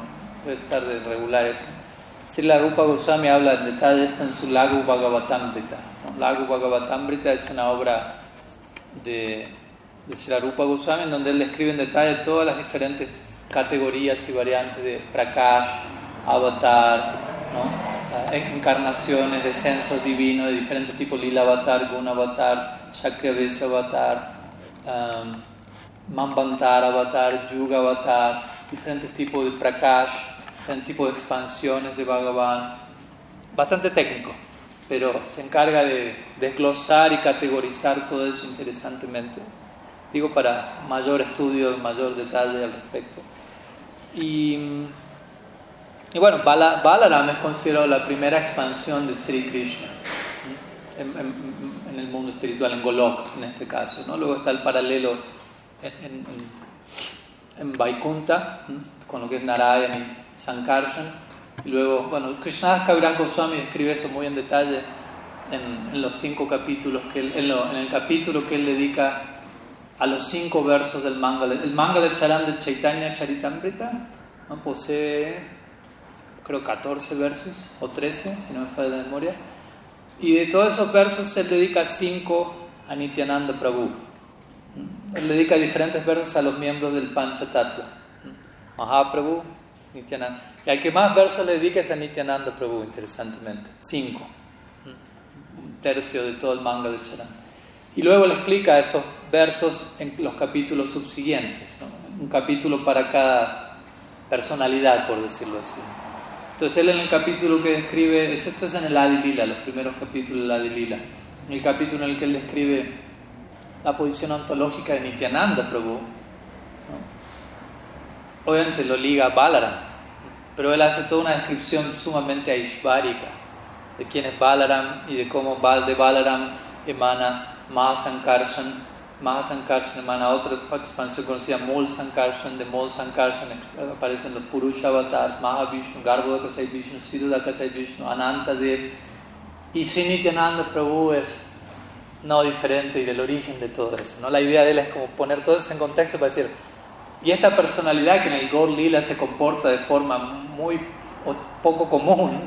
puede estar de regular eso. la Rupa Goswami habla en detalle esto en su Lagu Bhagavatamrita. Lagu Bhagavatamrita es una obra de, de la Rupa Goswami en donde él describe en detalle todas las diferentes categorías y variantes de Prakash, avatar, ¿no? encarnaciones, descensos divinos de diferentes tipos, lila avatar, guna avatar, chakrabesha avatar, um, mambantar avatar, yuga avatar, diferentes tipos de prakash, diferentes tipos de expansiones de Bhagavan. Bastante técnico, pero se encarga de desglosar y categorizar todo eso interesantemente. Digo para mayor estudio, mayor detalle al respecto. Y y bueno, Balaram es considerado la primera expansión de Sri Krishna en, el mundo espiritual, en Golok en este caso. ¿no? Luego está el paralelo en, en, Vaikunta, con lo que es Narayana y Sankarshan. Y luego, bueno, Krishnadas Kaviraj Goswami describe eso muy en detalle en, los cinco capítulos, que él, en, el capítulo que él dedica a los cinco versos del Mangala. El Mangala Charan de Chaitanya Charitamrita ¿no? posee creo 14 versos o 13, si no me falla la memoria. Y de todos esos versos él dedica 5 a Nityananda Prabhu. Él dedica diferentes versos a los miembros del Panchatattva. Mahaprabhu, Nityananda. Y al que más versos le dedica es a Nityananda Prabhu, interesantemente. 5. Un tercio de todo el manga de Charan. Y luego le explica esos versos en los capítulos subsiguientes. Un capítulo para cada personalidad, por decirlo así. Entonces él en el capítulo que describe, esto es en el Adilila, los primeros capítulos del Adilila, en el capítulo en el que él describe la posición ontológica de Nityananda Prabhu, obviamente lo liga a Balaram, pero él hace toda una descripción sumamente aishvárica de quién es Balaram y de cómo de Balaram emana Mahasankarshan Mahasankarshan emana otra expansión conocida Mol Sankarshan, de Mol Sankarshan aparecen los Purusha avatars, Mahavishnu, Garbhodakasai Vishnu, Siddhadakasai Vishnu, Anantadev y Srinityananda Prabhu es no diferente y del origen de todo eso. ¿no? La idea de él es como poner todo eso en contexto para decir, y esta personalidad que en el Gaur Lila se comporta de forma muy poco común,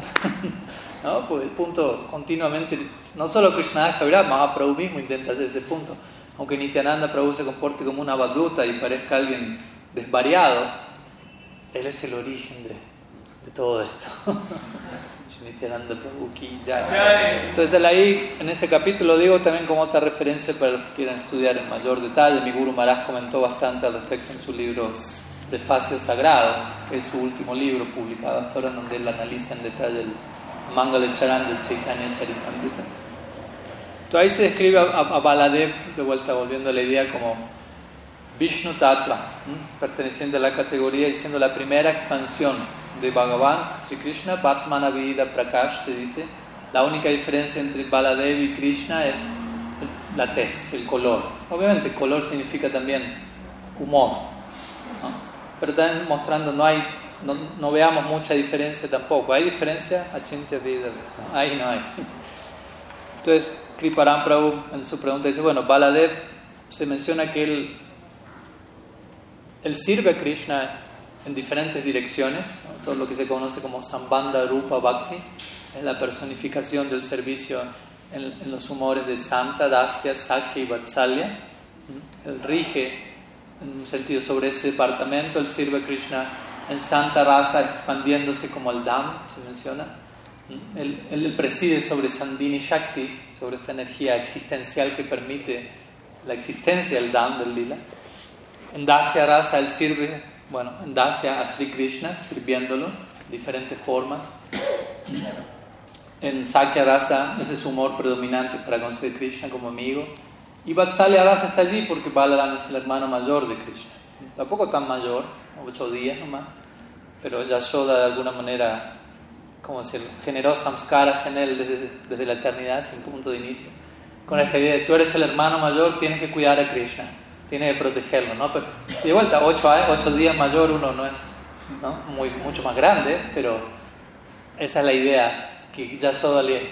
¿no? pues punto continuamente, no solo Krishna Kaviraj, Mahaprabhu mismo intenta hacer ese punto aunque Nityananda Prabhu se comporte como una baduta y parezca alguien desvariado, él es el origen de, todo esto. Nityananda Prabhu Entonces ahí, en este capítulo, digo también como otra referencia para los que quieran estudiar en mayor detalle. Mi Guru Maharaj comentó bastante al respecto en su libro Prefacio Sagrado, que es su último libro publicado hasta ahora, donde él analiza en detalle el Mangala Charan del Chaitanya Charitamrita. Entonces ahí se describe a, Baladev, de vuelta volviendo a la idea, como Vishnu Tattva, perteneciente a la categoría y siendo la primera expansión de Bhagavan, Sri Krishna, Batmana Vida Prakash, te dice, la única diferencia entre Baladev y Krishna es la tez, el color. Obviamente, color significa también humor, pero también mostrando no hay no, no, veamos mucha diferencia tampoco. ¿Hay diferencia? Achintya vida. Ahí no hay. Entonces, Kriparam Prabhu en su pregunta dice, bueno, Baladev se menciona que él, él sirve a Krishna en diferentes direcciones, todo lo que se conoce como Sambandha Rupa Bhakti, es la personificación del servicio en, los humores de Santa, Dasya, Sakya y Vatsalya. Él rige en un sentido sobre ese departamento, él sirve a Krishna en Santa Rasa expandiéndose como el Dham, se menciona. Él, preside sobre Sandini Shakti, sobre esta energía existencial que permite la existencia del Dham del Lila. En Dasya Rasa él sirve, bueno, en Dasya a Sri Krishna, sirviéndolo diferentes formas. En Sakya Rasa ese es su humor predominante para conseguir Krishna como amigo. Y Vatsalya Rasa está allí porque Balaram es el hermano mayor de Krishna. Tampoco tan mayor, ocho días nomás, pero Yashoda de alguna manera, como si generó samskaras en él desde, desde la eternidad, sin punto de inicio. Con esta idea de tú eres el hermano mayor, tienes que cuidar a Krishna, tienes que protegerlo, ¿no? Pero, de vuelta, ocho, ocho días mayor uno no es ¿no? Muy, mucho más grande, pero esa es la idea que Yashoda le,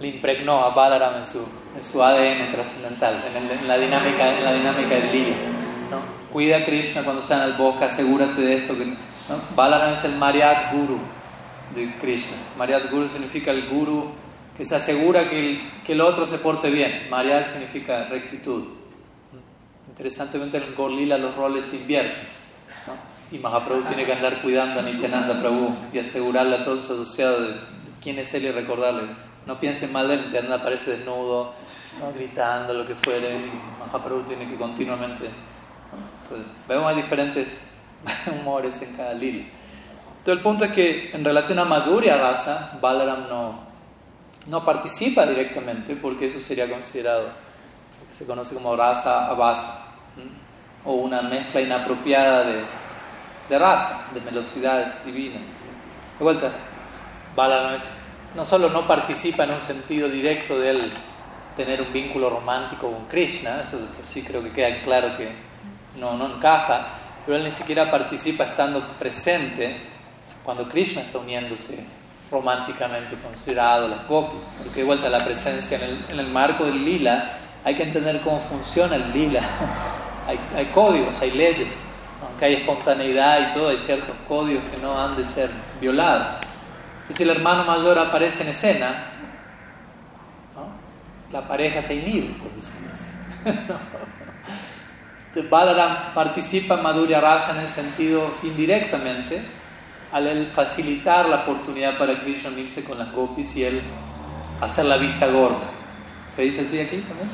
le impregnó a Balaram en su, en su ADN trascendental, en, la dinámica, en la dinámica del día. ¿no? Cuida a Krishna cuando sea en el bosque, asegúrate de esto. ¿no? Balaram es el Mariat Guru de Krishna. Mariat Guru significa el Guru que se asegura que el, que el otro se porte bien. Mariat significa rectitud. Interesantemente en el Gorlila los roles se invierten. Y Mahaprabhu tiene que andar cuidando a Nityananda Prabhu y asegurarle a todos sus asociados de, quién es él y recordarle. No piensen mal de él, Nityananda aparece desnudo, gritando, lo que fuere, y Mahaprabhu tiene que continuamente. Entonces, vemos hay diferentes humores en cada liria. Entonces, el punto es que en relación a Madhurya Rasa, Balaram no, no participa directamente porque eso sería considerado, se conoce como rasa abasa, o una mezcla inapropiada de de raza, de velocidades divinas. De vuelta, Bala no, solo no participa en un sentido directo de él tener un vínculo romántico con Krishna, eso sí creo que queda claro que no, no encaja, pero él ni siquiera participa estando presente cuando Krishna está uniéndose románticamente considerado las gopis, porque de vuelta la presencia en el, en el marco del lila hay que entender cómo funciona el lila, hay, hay códigos, hay leyes, aunque hay espontaneidad y todo, hay ciertos códigos que no han de ser violados. Entonces, si el hermano mayor aparece en escena, la pareja se inhibe, por decirlo así. Balaram participa en Madhurya Rasa en el sentido indirectamente, al facilitar la oportunidad para Krishna unirse con las gopis y él hacer la vista gorda. ¿Se dice así aquí también?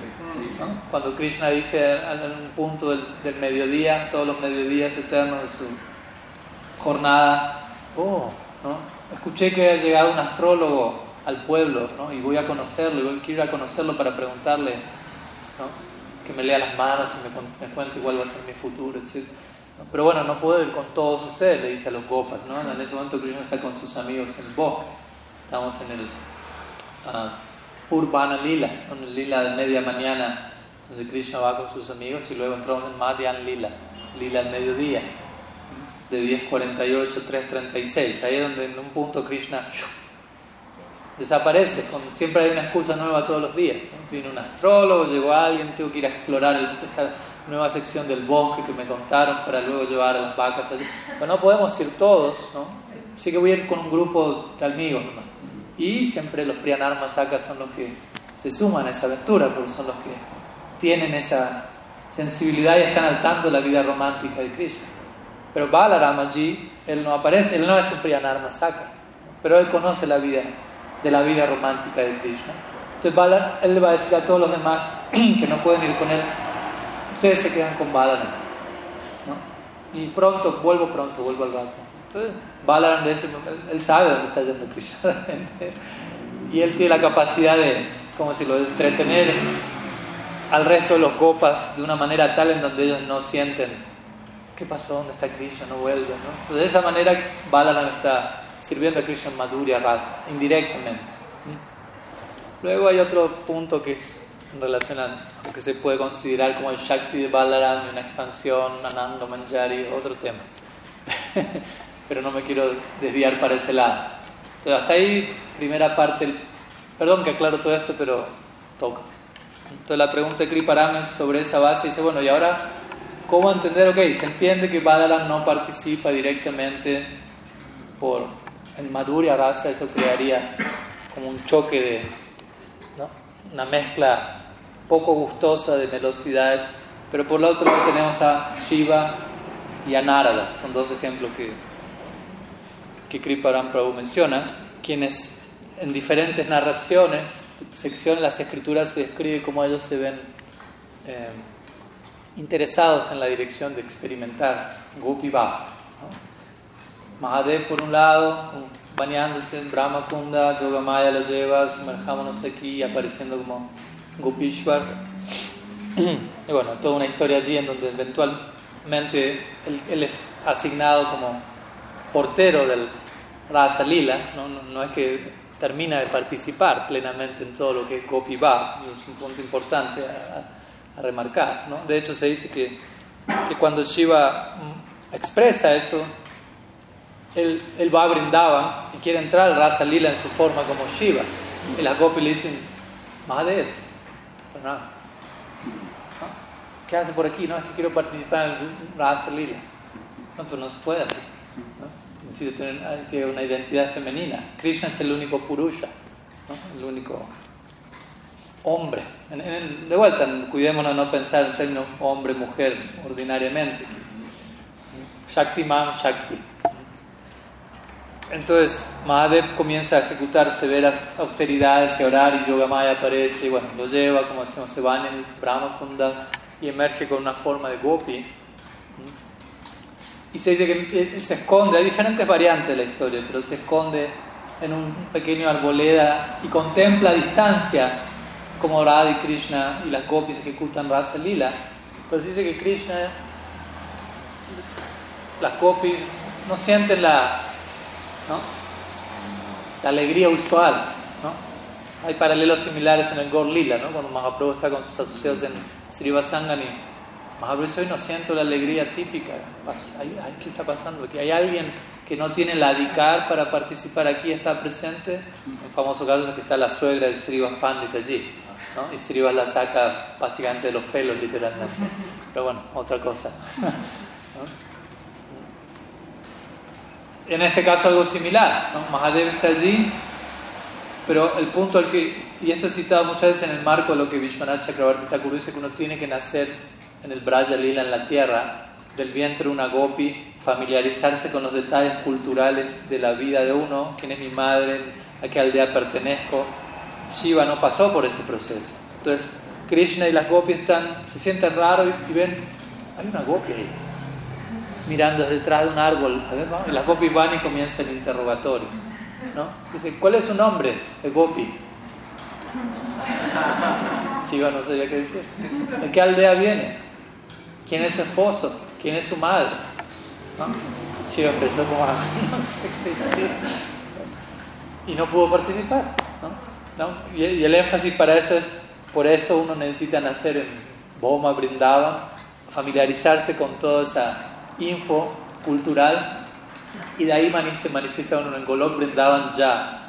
Cuando Krishna dice en un punto del, mediodía, todos los mediodías eternos de su jornada, oh, ¿no? escuché que ha llegado un astrólogo al pueblo ¿no? y voy a conocerlo, y quiero ir a conocerlo para preguntarle que me lea las manos y me, cuente cuál va a ser mi futuro, etc. Pero bueno, no puedo ir con todos ustedes, le dice a los gopas. ¿no? En ese momento Krishna está con sus amigos en el bosque. Estamos en el... Uh, Urbana Lila, un Lila de media mañana, donde Krishna va con sus amigos, y luego entramos en Madhyan Lila, Lila al mediodía, de 10.48 3.36, ahí es donde en un punto Krishna desaparece, siempre hay una excusa nueva todos los días. Vino un astrólogo, llegó alguien, tengo que ir a explorar esta nueva sección del bosque que me contaron para luego llevar a las vacas allí. Pero no podemos ir todos, ¿no? Así que voy a ir con un grupo de amigos nomás. Y siempre los Priyanarma Saka son los que se suman a esa aventura, porque son los que tienen esa sensibilidad y están al tanto de la vida romántica de Krishna. Pero Balaram allí, él no aparece, él no es un Priyanarma Saka, pero él conoce la vida de la vida romántica de Krishna. Entonces Balaram, él le va a decir a todos los demás que no pueden ir con él, ustedes se quedan con Balaram. ¿no? Y pronto, vuelvo pronto, vuelvo al rato. Entonces, Balaram de ese, él sabe dónde está yendo Krishna. y él tiene la capacidad de, como si lo entretener al resto de los copas de una manera tal en donde ellos no sienten, ¿qué pasó? ¿Dónde está Krishna? No vuelve. Entonces, de esa manera, Balaram está sirviendo a Krishna en Madhurya Rasa, indirectamente. Luego hay otro punto que es relación a lo que se puede considerar como el Shakti de Balaram, una expansión, Ananda Manjari, otro tema. pero no me quiero desviar para ese lado. Entonces, hasta ahí, primera parte, perdón que aclaro todo esto, pero toca. Entonces, la pregunta de Kriparam es sobre esa base, dice, bueno, y ahora, ¿cómo entender? Ok, se entiende que Balaram no participa directamente por en Madhurya Rasa, eso crearía como un choque de, ¿no? una mezcla poco gustosa de velocidades, pero por otro lado tenemos a Shiva y a Narada, son dos ejemplos que, que Kriparam Prabhu menciona, quienes en diferentes narraciones, secciones, las escrituras se describe cómo ellos se ven eh, interesados en la dirección de experimentar Gopi Bhav. Mahadev por un lado, bañándose en Brahma Kunda, Yogamaya lo lleva, sumerjámonos aquí, apareciendo como Gopishwar. y bueno, toda una historia allí en donde eventualmente él, es asignado como portero del Rasa Lila, ¿no? Es que termina de participar plenamente en todo lo que es Gopi va, es un punto importante a, remarcar. ¿no? De hecho, se dice que, que cuando Shiva expresa eso, él, él va a Brindavan y quiere entrar al Rasa Lila en su forma como Shiva. Y las Gopi le dicen, Mahadev, ¿Qué hace por aquí? No, es que quiero participar en el Rasa Lila. No, se puede así. ¿no? Necesita tener, una identidad femenina. Krishna es el único Purusha, el único hombre. de vuelta, cuidémonos de no pensar en términos hombre-mujer ordinariamente. Shakti Man, Shakti. Entonces Mahadev comienza a ejecutar severas austeridades y a orar y Yogamaya aparece y bueno, lo lleva, como decimos, se va en el Brahma Kunda y emerge con una forma de gopi. Y se dice que se esconde, hay diferentes variantes de la historia, pero se esconde en un pequeño arboleda y contempla a distancia como Radha y Krishna y las gopis ejecutan Rasa Lila. Pero se dice que Krishna, las gopis no sienten la ¿no? La alegría usual, ¿no? Hay paralelos similares en el Gor Lila, ¿no? Cuando Mahaprabhu está con sus asociados en Srivasangani, Mahaprabhu dice, hoy no siento la alegría típica. ¿Qué está pasando aquí? Hay alguien que no tiene la adikar para participar aquí, está presente. Un famoso caso es que está la suegra de Srivas Pandit allí. ¿no? Y Srivas la saca básicamente de los pelos, literalmente. Pero bueno, otra cosa. En este caso algo similar. ¿no? Mahadev está allí, pero el punto al que, y esto es citado muchas veces en el marco de lo que Vishwanath Chakrabarti Thakur dice que uno tiene que nacer en el Braja Lila, en la tierra, del vientre de una gopi, familiarizarse con los detalles culturales de la vida de uno, quién es mi madre, a qué aldea pertenezco. Shiva no pasó por ese proceso. Entonces, Krishna y las gopis están, se sienten raros y ven, hay una gopi ahí mirando detrás de un árbol. A ver, vamos. Y la Gopi van y comienza el interrogatorio. ¿no? Dice, ¿cuál es su nombre? El Gopi. Shiva no sabía qué decir. ¿De qué aldea viene? ¿Quién es su esposo? ¿Quién es su madre? ¿No? Shiva empezó como a... no sé qué decir. Y no pudo participar. ¿no? Y, y el énfasis para eso es, por eso uno necesita nacer en Boma, Brindavan, familiarizarse con toda esa info cultural y de ahí se manifiesta uno en Golok Brindavan ya,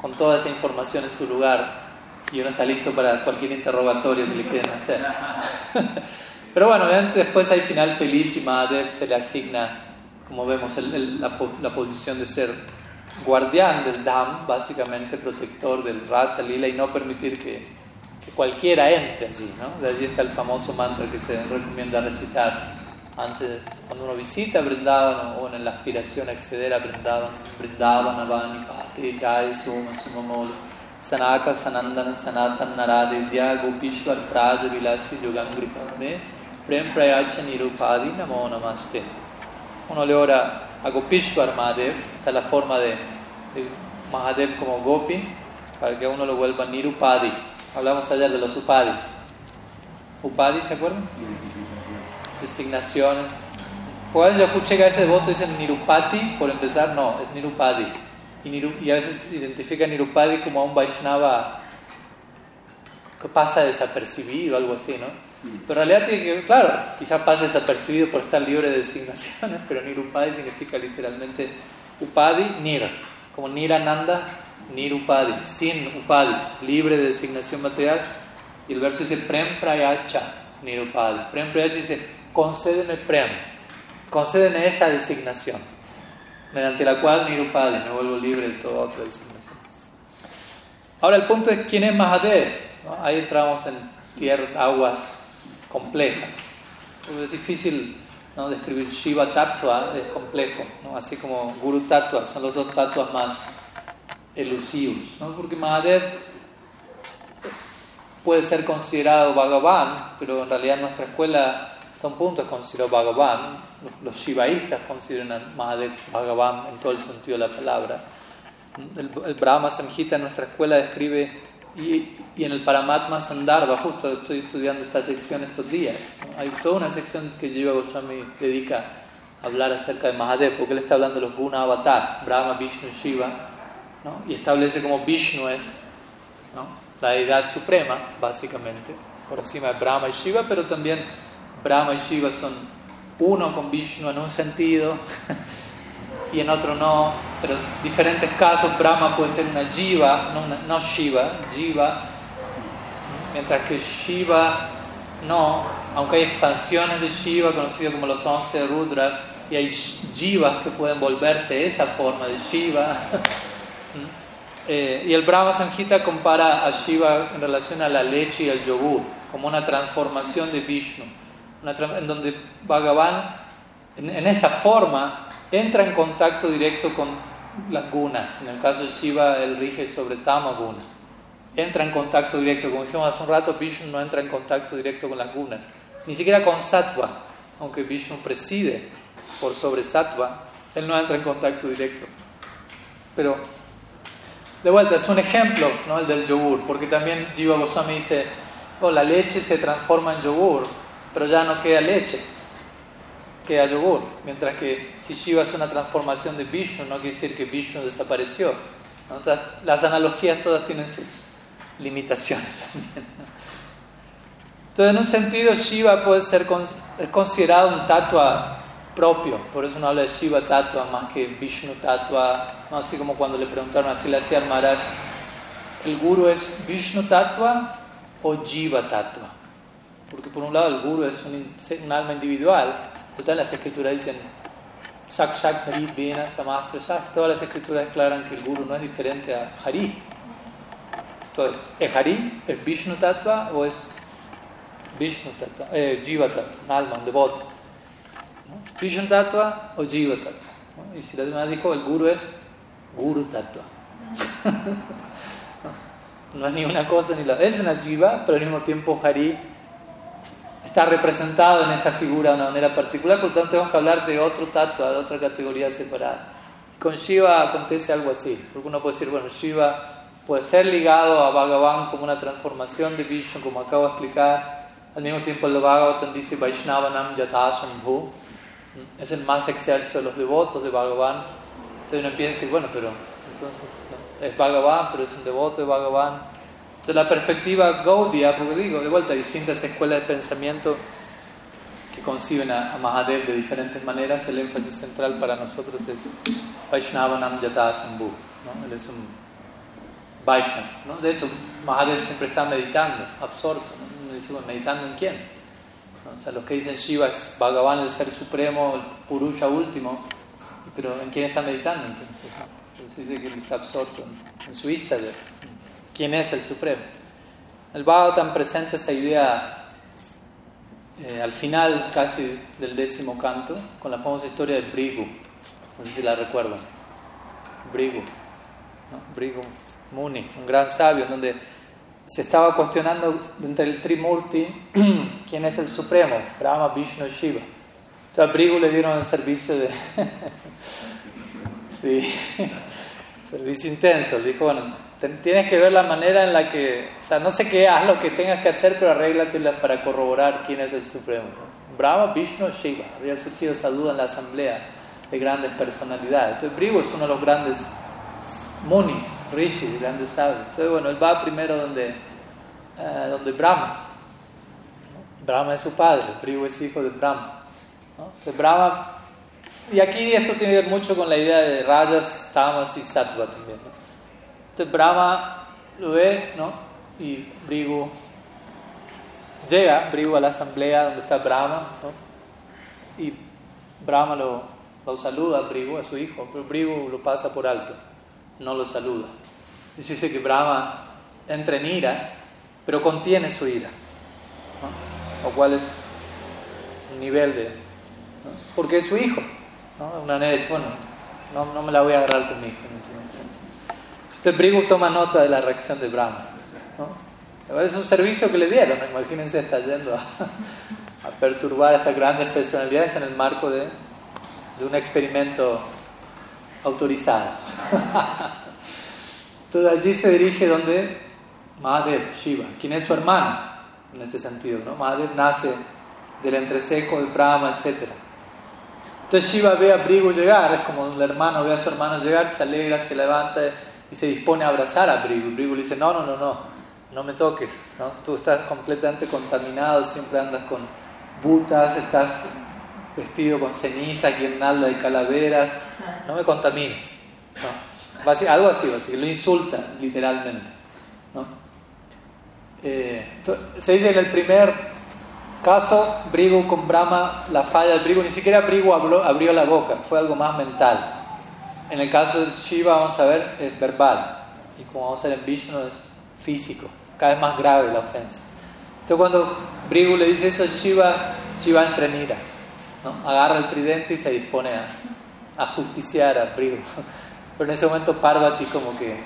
con toda esa información en su lugar y uno está listo para cualquier interrogatorio que le quieran hacer. Pero bueno, después hay final feliz y Mahadev se le asigna, como vemos, la, la, posición de ser guardián del Dham, básicamente protector del Rasa Lila y no permitir que, que cualquiera entre allí. ¿no? De allí está el famoso mantra que se recomienda recitar antes, cuando uno visita Brindavan o en la aspiración a acceder a Brindavan, Brindavan, Avani, Pate, Jai, Soma, Sumamol, Sanaka, Sanandana, Sanatan, Naradidya, Gopishwar, Praja, Vilasi, Yugangri, Padme, Prem Prayacha, Nirupadi, Namo Namaste. Uno le ora a Gopishwar Mahadev, está la forma de, de Mahadev como Gopi, para que uno lo vuelva Nirupadi. Hablamos ayer de los Upadis. ¿Upadi se acuerdan? Designación. Pues yo escuché que a veces voto dicen Nirupati, por empezar, no, es Nirupadi. Y, y a veces identifica Nirupadi como a un Vaishnava que pasa desapercibido, algo así, ¿no? Pero en realidad tiene que, claro, quizás pase desapercibido por estar libre de designaciones, pero Nirupadi significa literalmente Upadi, Nira, como Nirananda, Nirupadi, sin Upadis, libre de designación material. Y el verso dice Prem Prayacha, Nirupadi. Prem Prayacha dice, concédeme Prem, concédeme esa designación, mediante la cual Nirupadi, me vuelvo libre de toda otra designación. Ahora el punto es quién es Mahadev. Ahí entramos en tierra, aguas complejas. Es difícil describir Shiva Tattva, es complejo, así como Guru Tattva, son los dos tattvas más elusivos. Porque Mahadev puede ser considerado Bhagavan, pero en realidad nuestra escuela hasta un punto es considerado Bhagavan. Los, shivaístas consideran a Mahadev Bhagavan en todo el sentido de la palabra. El, Brahma Samhita en nuestra escuela describe, y, y, en el Paramatma Sandarbha, justo estoy estudiando esta sección estos días, hay toda una sección que Jiva Goswami dedica a hablar acerca de Mahadev, porque él está hablando de los Guna Avatars, Brahma, Vishnu, Shiva, ¿no? y establece como Vishnu es ¿no? la deidad suprema, básicamente, por encima de Brahma y Shiva, pero también Brahma y Shiva son uno con Vishnu en un sentido y en otro no, pero en diferentes casos Brahma puede ser una jiva, no, no Shiva, jiva, mientras que Shiva no, aunque hay expansiones de Shiva conocidas como los once Rudras, y hay jivas que pueden volverse esa forma de Shiva. Eh, y el Brahma Sanjita compara a Shiva en relación a la leche y al yogur, como una transformación de Vishnu, en donde Bhagavan, en esa forma, entra en contacto directo con las gunas. En el caso de Shiva, él rige sobre Tamaguna. Entra en contacto directo, como dijimos hace un rato, Vishnu no entra en contacto directo con las gunas, ni siquiera con Sattva, aunque Vishnu preside por sobre Sattva, él no entra en contacto directo. Pero, de vuelta, es un ejemplo, ¿no? el del yogur, porque también Jiva Goswami dice, oh, la leche se transforma en yogur, pero ya no queda leche queda yogur. Mientras que si Shiva es una transformación de Vishnu, no quiere decir que Vishnu desapareció. las analogías todas tienen sus limitaciones también. Entonces, en un sentido, Shiva puede ser es considerado un tatua propio, por eso no habla de Shiva tatua más que Vishnu tatua, así como cuando le preguntaron a Silasya Maharaj, ¿el guru es Vishnu tatua o Jiva tatua? Porque por un lado el guru es un, alma individual, Total, las escrituras dicen Sakshak Hari Vena Samastra Todas las escrituras declaran que el guru no es diferente a Hari. Entonces, ¿es Hari? ¿Es Vishnu Tattva o es Vishnu Tattva? Eh, Jiva Tattva, un alma, un devoto. ¿Vishnu Tattva o Jiva Tattva? Y si la demás dijo, el guru es Guru Tattva. no es ni una cosa ni la Es una Jiva, pero al mismo tiempo Hari está representado en esa figura de una manera particular, por lo tanto tenemos que hablar de otro tatua, de otra categoría separada. Con Shiva acontece algo así, porque uno puede decir, bueno, Shiva puede ser ligado a Bhagavan como una transformación de Vishnu, como acabo de explicar, al mismo tiempo el Bhagavatam dice Vaishnavanam Yatasambhu, es el más excelso de los devotos de Bhagavan, entonces uno empieza a decir, bueno, pero entonces es Bhagavan, pero es un devoto de Bhagavan, entonces la perspectiva Gaudiya, porque digo, de vuelta, distintas escuelas de pensamiento que conciben a, Mahadev de diferentes maneras, el énfasis central para nosotros es Vaishnavanam Yata ¿no? Él es un Vaishnav, ¿no? De hecho, Mahadev siempre está meditando, absorto, ¿no? Dice, ¿meditando en quién? O sea, los que dicen Shiva es Bhagavan, el ser supremo, el Purusha último, pero ¿en quién está meditando entonces? Se dice que él está absorto en, en su Istadev quién es el Supremo. El Bhagavatam presenta esa idea eh, al final casi del décimo canto con la famosa historia de Brigu, no sé si la recuerdan. Brigu, ¿no? Brigu Muni, un gran sabio, donde se estaba cuestionando entre el Trimurti quién es el Supremo, Brahma, Vishnu Shiva. Entonces a Brigu le dieron el servicio de... sí, servicio intenso. Dijo, bueno, Tienes que ver la manera en la que, o sea, no sé qué, haz lo que tengas que hacer, pero arréglatela para corroborar quién es el Supremo. Brahma, Vishnu, Shiva. Había surgido esa duda en la asamblea de grandes personalidades. Entonces, Brigo es uno de los grandes munis, rishis, grandes sabios. Entonces, bueno, él va primero donde eh, donde Brahma. Brahma es su padre, Brigu es hijo de Brahma. Entonces Brahma, y aquí esto tiene que ver mucho con la idea de rayas, tamas y sattva también. Entonces Brahma lo ve, ¿no? Y Brigu llega, Brigu a la asamblea donde está Brahma, ¿no? Y Brahma lo, lo saluda a Brigu, a su hijo, pero Brigu lo pasa por alto, no lo saluda. Y dice que Brahma entra en ira, pero contiene su ira, ¿no? lo cual es un nivel de... Porque es su hijo. ¿no? Una manera bueno, no, no, me la voy a agarrar con mi hijo. Entonces Brigu toma nota de la reacción de Brahma. Es un servicio que le dieron, imagínense, está yendo a, a perturbar estas grandes personalidades en el marco de, de un experimento autorizado. Entonces allí se dirige donde Mahadev, Shiva, quien es su hermano en este sentido. ¿no? Mahadev nace del entrecejo de Brahma, etc. Entonces Shiva ve a Brigu llegar, es como el hermano ve a su hermano llegar, se alegra, se levanta y se dispone a abrazar a. Brigu le dice, no, no, no, no, no me toques, ¿no? tú estás completamente contaminado, siempre andas con butas, estás vestido con ceniza, guirnalda y calaveras, no me contamines. ¿no? Algo así, así, lo insulta literalmente. ¿no? Eh, se dice en el primer caso, Brigu con Brahma, la falla del Brigu, ni siquiera Brigu abrió, la boca, fue algo más mental. En el caso de Shiva, vamos a ver, es verbal. Y como vamos a ver en Vishnu, es físico. Cada vez más grave la ofensa. Entonces, cuando Brigu le dice eso a Shiva, Shiva entra en ira. ¿no? Agarra el tridente y se dispone a, justiciar a Brigu. Pero en ese momento Parvati, como que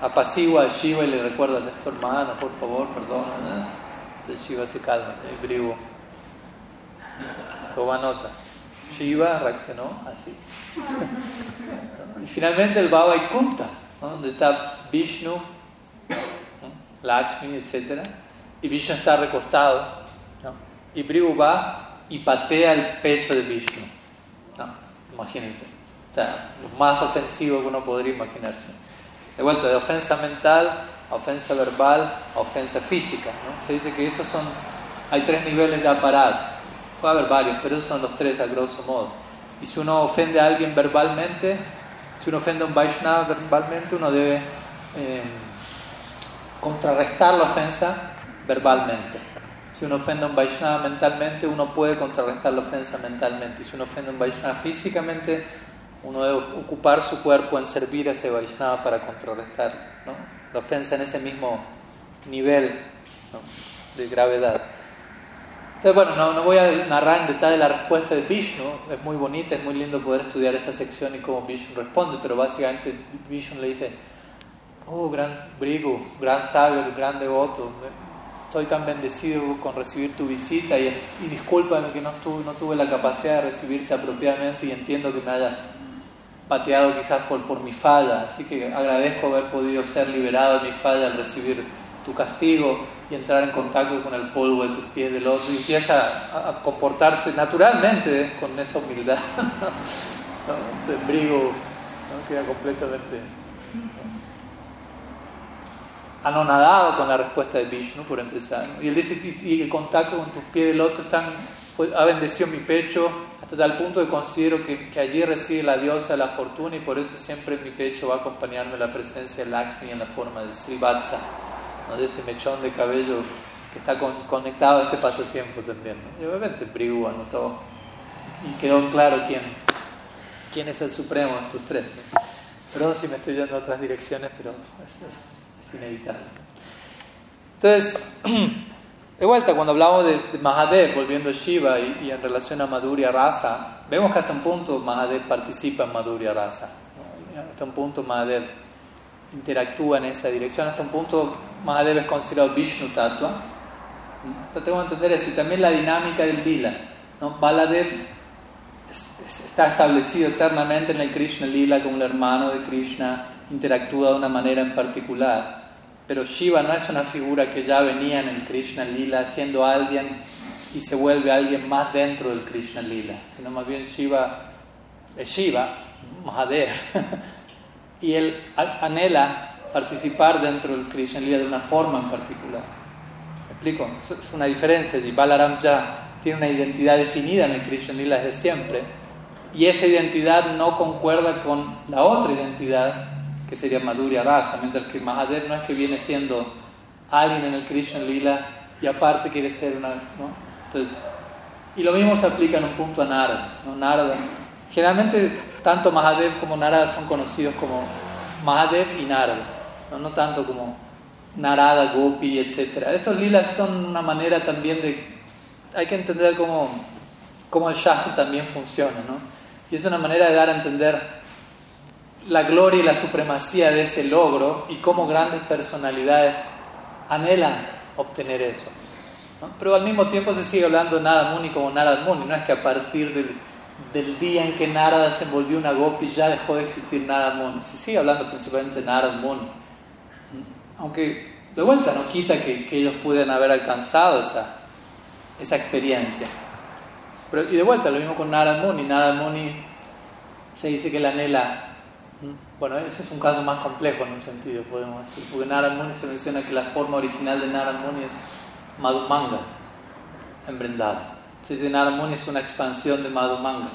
apacigua a Shiva y le recuerda, a tu hermano, por favor, perdona. Entonces Shiva se calma, el brigo toma nota. Shiva reaccionó así. y finalmente el Baba Ikunta, donde está Vishnu, Lakshmi, etc. Y Vishnu está recostado. Y Brigu va y patea el pecho de Vishnu. imagínense. O sea, lo más ofensivo que uno podría imaginarse. De vuelta, de ofensa mental a ofensa verbal a ofensa física. ¿no? Se dice que esos son, hay tres niveles de aparato. Puede haber varios, pero esos son los tres a grosso modo. Y si uno ofende a alguien verbalmente, si uno ofende a un Vaishnava verbalmente, uno debe eh, contrarrestar la ofensa verbalmente. Si uno ofende a un Vaishnava mentalmente, uno puede contrarrestar la ofensa mentalmente. Y si uno ofende a un Vaishnava físicamente, uno debe ocupar su cuerpo en servir a ese Vaishnava para contrarrestar la ofensa en ese mismo nivel de gravedad. Entonces, bueno, no, no, voy a narrar en detalle la respuesta de Vishnu, es muy bonita, es muy lindo poder estudiar esa sección y cómo Vishnu responde, pero básicamente Vishnu le dice, oh, gran Brigu, gran sabio, gran devoto, estoy tan bendecido con recibir tu visita y, y discúlpame que no tuve, no tuve la capacidad de recibirte apropiadamente y entiendo que me hayas pateado quizás por, por mi falla, así que agradezco haber podido ser liberado de mi falla al recibir tu castigo y entrar en contacto con el polvo de tus pies del otro y empieza a, comportarse naturalmente con esa humildad. ¿no? El brigo queda completamente anonadado con la respuesta de Vishnu, por empezar. Y él dice, y, el contacto con tus pies del otro están, ha bendecido mi pecho hasta tal punto que considero que, que, allí reside la diosa de la fortuna y por eso siempre en mi pecho va a acompañarme la presencia de Lakshmi en la forma de Srivatsa, ¿no? de este mechón de cabello que está conectado a este pasatiempo también. Y obviamente Brigu anotó y quedó claro quién, quién es el supremo de estos tres. Perdón si me estoy yendo a otras direcciones, pero es, es inevitable. Entonces, De vuelta, cuando hablamos de, Mahadev, volviendo a Shiva y, en relación a Madhurya Rasa, vemos que hasta un punto Mahadev participa en Madhurya Rasa. Hasta un punto Mahadev interactúa en esa dirección. Hasta un punto Mahadev es considerado Vishnu Tattva. Entonces tengo que entender eso. Y también la dinámica del Lila. ¿no? Baladev está establecido eternamente en el Krishna Lila como el hermano de Krishna, interactúa de una manera en particular. Pero Shiva no es una figura que ya venía en el Krishna Lila siendo alguien y se vuelve alguien más dentro del Krishna Lila, sino más bien Shiva es Shiva, Mahadev, y él anhela participar dentro del Krishna Lila de una forma en particular. ¿Me explico? Es una diferencia. Y Balaram ya tiene una identidad definida en el Krishna Lila desde siempre. Y esa identidad no concuerda con la otra identidad, que sería Madhurya Rasa, mientras que Mahadev no es que viene siendo alguien en el Krishna Lila y aparte quiere ser una. ¿no? Entonces, y lo mismo se aplica en un punto a Narada. ¿no? Narada. Generalmente, tanto Mahadev como Narada son conocidos como Mahadev y Narada, no, tanto como Narada, Gopi, etc. Estos lilas son una manera también de. Hay que entender cómo, cómo el Shastra también funciona, ¿no? Y es una manera de dar a entender la gloria y la supremacía de ese logro y cómo grandes personalidades anhelan obtener eso. Pero al mismo tiempo se sigue hablando de Nada Muni como Narad Muni, no es que a partir del, del día en que Narada se envolvió una gopi ya dejó de existir Narad Muni, se sigue hablando principalmente de Narad Muni. Aunque de vuelta no quita que, ellos pudieran haber alcanzado esa, experiencia. Pero, y de vuelta, lo mismo con Narad Muni. Narad Muni se dice que la anhela bueno, ese es un caso más complejo en un sentido, podemos decir, porque Narad Muni se menciona que la forma original de Narad Muni es Madhumanga, en Brindada. Se dice Narad Muni es una expansión de Madhumanga.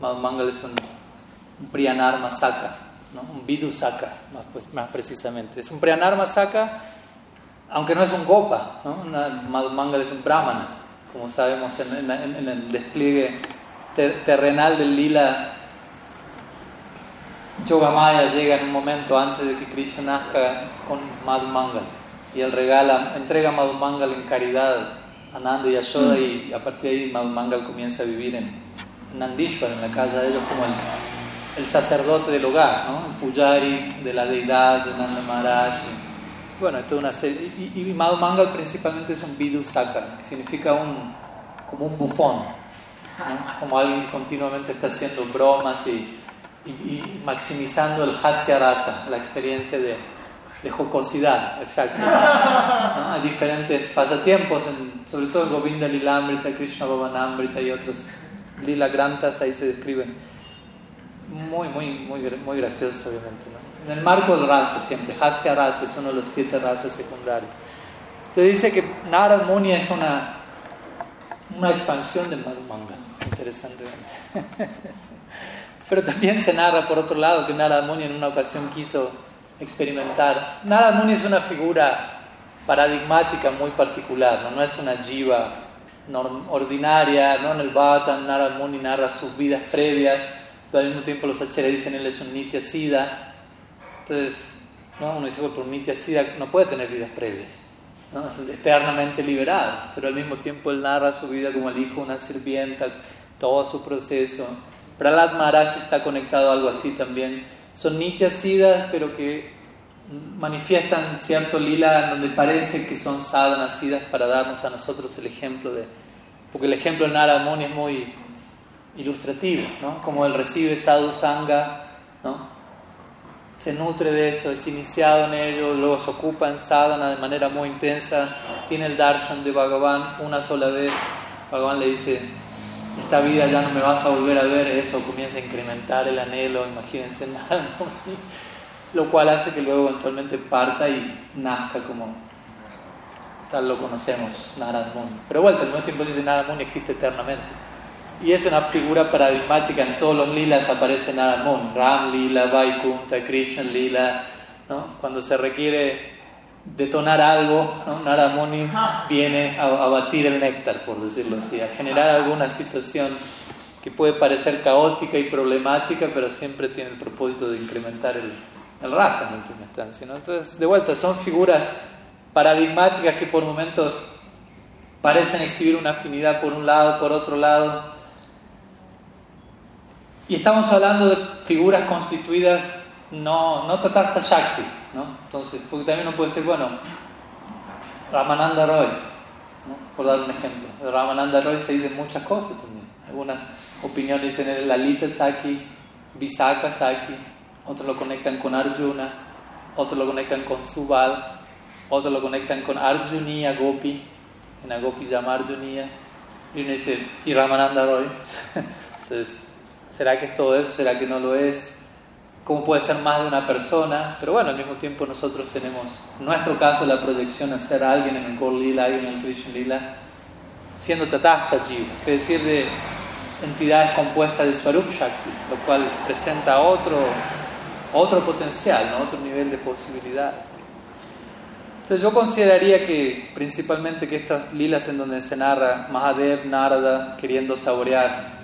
Madhumanga es un, un Masaka, ¿no? un Vidusaka, más, pues, más precisamente. Es un Priyanar Masaka, aunque no es un Gopa, ¿no? Madhumanga es un Brahmana, como sabemos en, el despliegue ter terrenal del lila Yogamaya llega en un momento antes de que Krishna nazca con Madhumangal y él regala, entrega a Madhumangal en caridad a Nanda y Yashoda y a partir de ahí Madhumangal comienza a vivir en Nandishwar, en la casa de ellos como el, el sacerdote del hogar, ¿no? el pujari de la deidad de Nanda Maharaj. Y, bueno, toda una serie. Y, y Madhumangal principalmente es un vidusaka, que significa un, como un bufón, ¿no? como alguien que continuamente está haciendo bromas y, y, maximizando el hasya rasa, la experiencia de, de jocosidad, exacto. ¿no? Hay diferentes pasatiempos, en, sobre todo Govinda Lilamrita, Krishna Bhavanamrita y otros Lila Grantas, ahí se describen. Muy, muy, muy, muy gracioso, obviamente. ¿no? En el marco del rasa, siempre, hasya rasa es uno de los siete razas secundarios. Entonces dice que Narad Muni es una, una expansión de Madhumanga, interesantemente. Pero también se narra, por otro lado, que Narad Muni en una ocasión quiso experimentar. Narad Muni es una figura paradigmática muy particular, no, no es una jiva ordinaria, no en el Bhattan, Narad Muni narra sus vidas previas, pero al mismo tiempo los acharyas dicen él es un Nitya Siddha. Entonces, ¿no? uno dice, por un Nitya Siddha no puede tener vidas previas, ¿no? es eternamente liberado, pero al mismo tiempo él narra su vida como el hijo de una sirvienta, todo su proceso. Prahlad Maharaj está conectado a algo así también. Son nityas siddhas, pero que manifiestan cierto lila donde parece que son sadhanas siddhas para darnos a nosotros el ejemplo de. Porque el ejemplo de Narada Muni es muy ilustrativo, ¿no? Como él recibe sadhu sangha, ¿no? Se nutre de eso, es iniciado en ello, luego se ocupa en sadhana de manera muy intensa, tiene el darshan de Bhagavan una sola vez. Bhagavan le dice, esta vida ya no me vas a volver a ver, eso comienza a incrementar el anhelo, imagínense nada, lo cual hace que luego eventualmente parta y nazca como tal lo conocemos, Narad Muni. Pero vuelta, al mismo tiempo dice Narad Muni existe eternamente. Y es una figura paradigmática, en todos los lilas aparece Narad Ram Lila, Vaikunta, Krishna Lila, ¿no? cuando se requiere detonar algo, ¿no? Narad Muni viene a, batir el néctar, por decirlo así, a generar alguna situación que puede parecer caótica y problemática, pero siempre tiene el propósito de incrementar el, el raza en última instancia. ¿no? Entonces, de vuelta, son figuras paradigmáticas que por momentos parecen exhibir una afinidad por un lado, por otro lado. Y estamos hablando de figuras constituidas no, no Tatasta Shakti, ¿no? Entonces, porque también uno puede decir, bueno, Ramananda Roy, ¿no? por dar un ejemplo. Ramananda Roy se dicen muchas cosas también. Algunas opiniones dicen el Lalita Saki, Visaka Saki, otros lo conectan con Arjuna, otros lo conectan con Subal, otros lo conectan con Arjuniya Gopi, una Gopi se llama Arjuniya, y uno dice, y Ramananda Roy. Entonces, ¿será que es todo eso? ¿Será que no lo es? Cómo puede ser más de una persona, pero bueno, al mismo tiempo nosotros tenemos, en nuestro caso, la proyección a ser alguien en el Gaur Lila, alguien en el Krishna Lila, siendo Tatasta Jiva, decir, de entidades compuestas de Swarup Shakti, lo cual presenta otro, otro potencial, ¿no? otro nivel de posibilidad. Entonces yo consideraría que principalmente que estas lilas en donde se narra Mahadev, Narada, queriendo saborear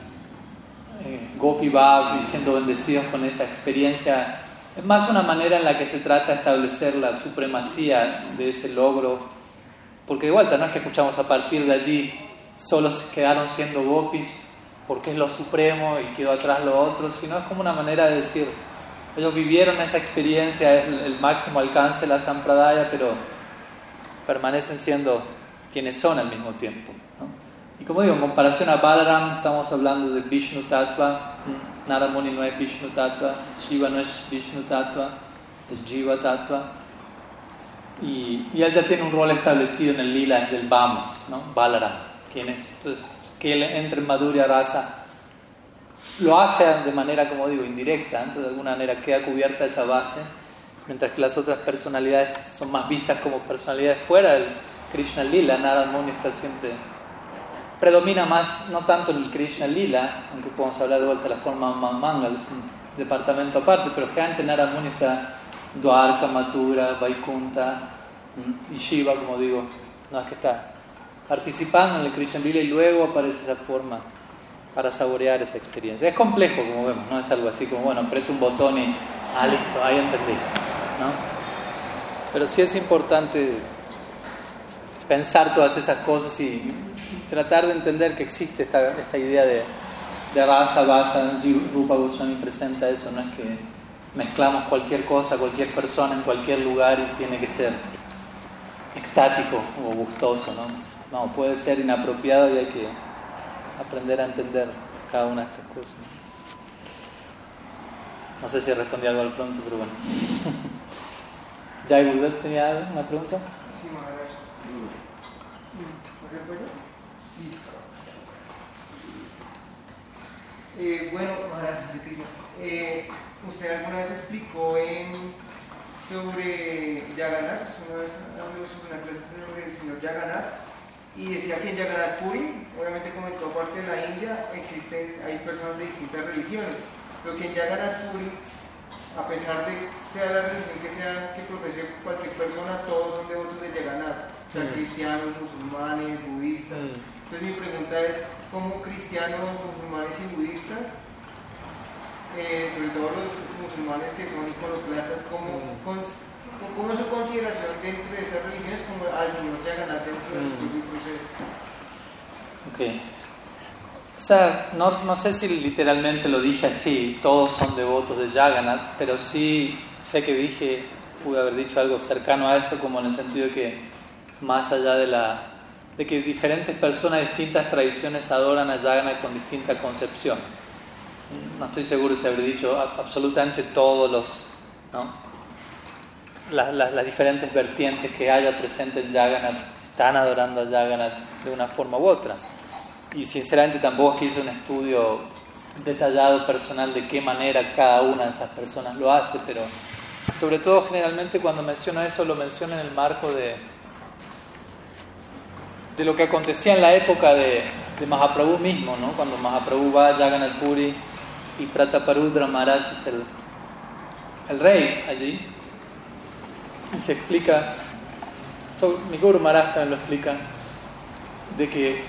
eh, Gopi y siendo bendecidos con esa experiencia, es más una manera en la que se trata de establecer la supremacía de ese logro, porque de vuelta no es que escuchamos a partir de allí, solo se quedaron siendo gopis porque es lo supremo y quedó atrás lo otro, sino es como una manera de decir, ellos vivieron esa experiencia, es el, máximo alcance de la Sampradaya, pero permanecen siendo quienes son al mismo tiempo. Como digo, en comparación a Balaram, estamos hablando de Vishnu Tattva, Naramuni no es Vishnu Tattva, Shiva no es Vishnu Tattva, es Jiva Tattva. Y, y, él ya tiene un rol establecido en el lila del Vamos, ¿no? Balaram, quien es. Entonces, que él entre en Madhurya Rasa lo hace de manera, como digo, indirecta, entonces de alguna manera queda cubierta esa base, mientras que las otras personalidades son más vistas como personalidades fuera del Krishna Lila, Narad Muni está siempre predomina más, no tanto en el Krishna Lila, aunque podemos hablar de vuelta de la forma Mangal, es un departamento aparte, pero generalmente Narad Muni está Dwarka, Mathura, Vaikunta y Shiva, como digo, no es que está participando en el Krishna Lila y luego aparece esa forma para saborear esa experiencia. Es complejo, como vemos, no es algo así como, bueno, aprieta un botón y, ah, listo, ahí entendí. ¿no? Pero sí es importante pensar todas esas cosas y tratar de entender que existe esta, esta idea de, de raza, basa, Rupa Goswami presenta eso, no es que mezclamos cualquier cosa, cualquier persona en cualquier lugar y tiene que ser extático o gustoso, ¿no? No, puede ser inapropiado y hay que aprender a entender cada una de estas cosas. No sé si respondí algo al pronto, pero bueno. ¿Jai Gurudev tenía una pregunta? Sí, Maharaj. Eh, bueno, Maharaj, eh, usted alguna vez explicó en, sobre Yaganat, una vez habló sobre una clase sobre el señor Yaganat, y decía que en Jagannath Puri, obviamente como en toda parte de la India, existen, hay personas de distintas religiones, pero que en Jagannath Puri, a pesar de sea la religión que sea que profese cualquier persona, todos son devotos de Jagannath, o sea, mm. cristianos, musulmanes, budistas. Entonces mi pregunta es, ¿cómo cristianos, musulmanes y budistas, eh, sobre todo los musulmanes que son iconoclastas, cómo, mm. ¿Cómo su consideración dentro de esas religiones como al Señor Jagannath dentro de su mm. proceso? Ok. O sea, no, no, sé si literalmente lo dije así, todos son devotos de Jagannath, pero sí sé que dije, pude haber dicho algo cercano a eso, como en el sentido de que más allá de la de que diferentes personas distintas tradiciones adoran a Jagannath con distinta concepción. No estoy seguro si habré dicho absolutamente todos los, ¿no? las, diferentes vertientes que haya presentes en Jagannath están adorando a Jagannath de una forma u otra. Y sinceramente tampoco es que hice un estudio detallado personal de qué manera cada una de esas personas lo hace, pero sobre todo generalmente cuando menciono eso lo menciono en el marco de, de lo que acontecía en la época de, de Mahaprabhu mismo, ¿no? cuando Mahaprabhu va a Jagannath Puri y Prataparudra Maharaj es el, el rey allí, se explica, mi Guru Maharaj también lo explica, de que,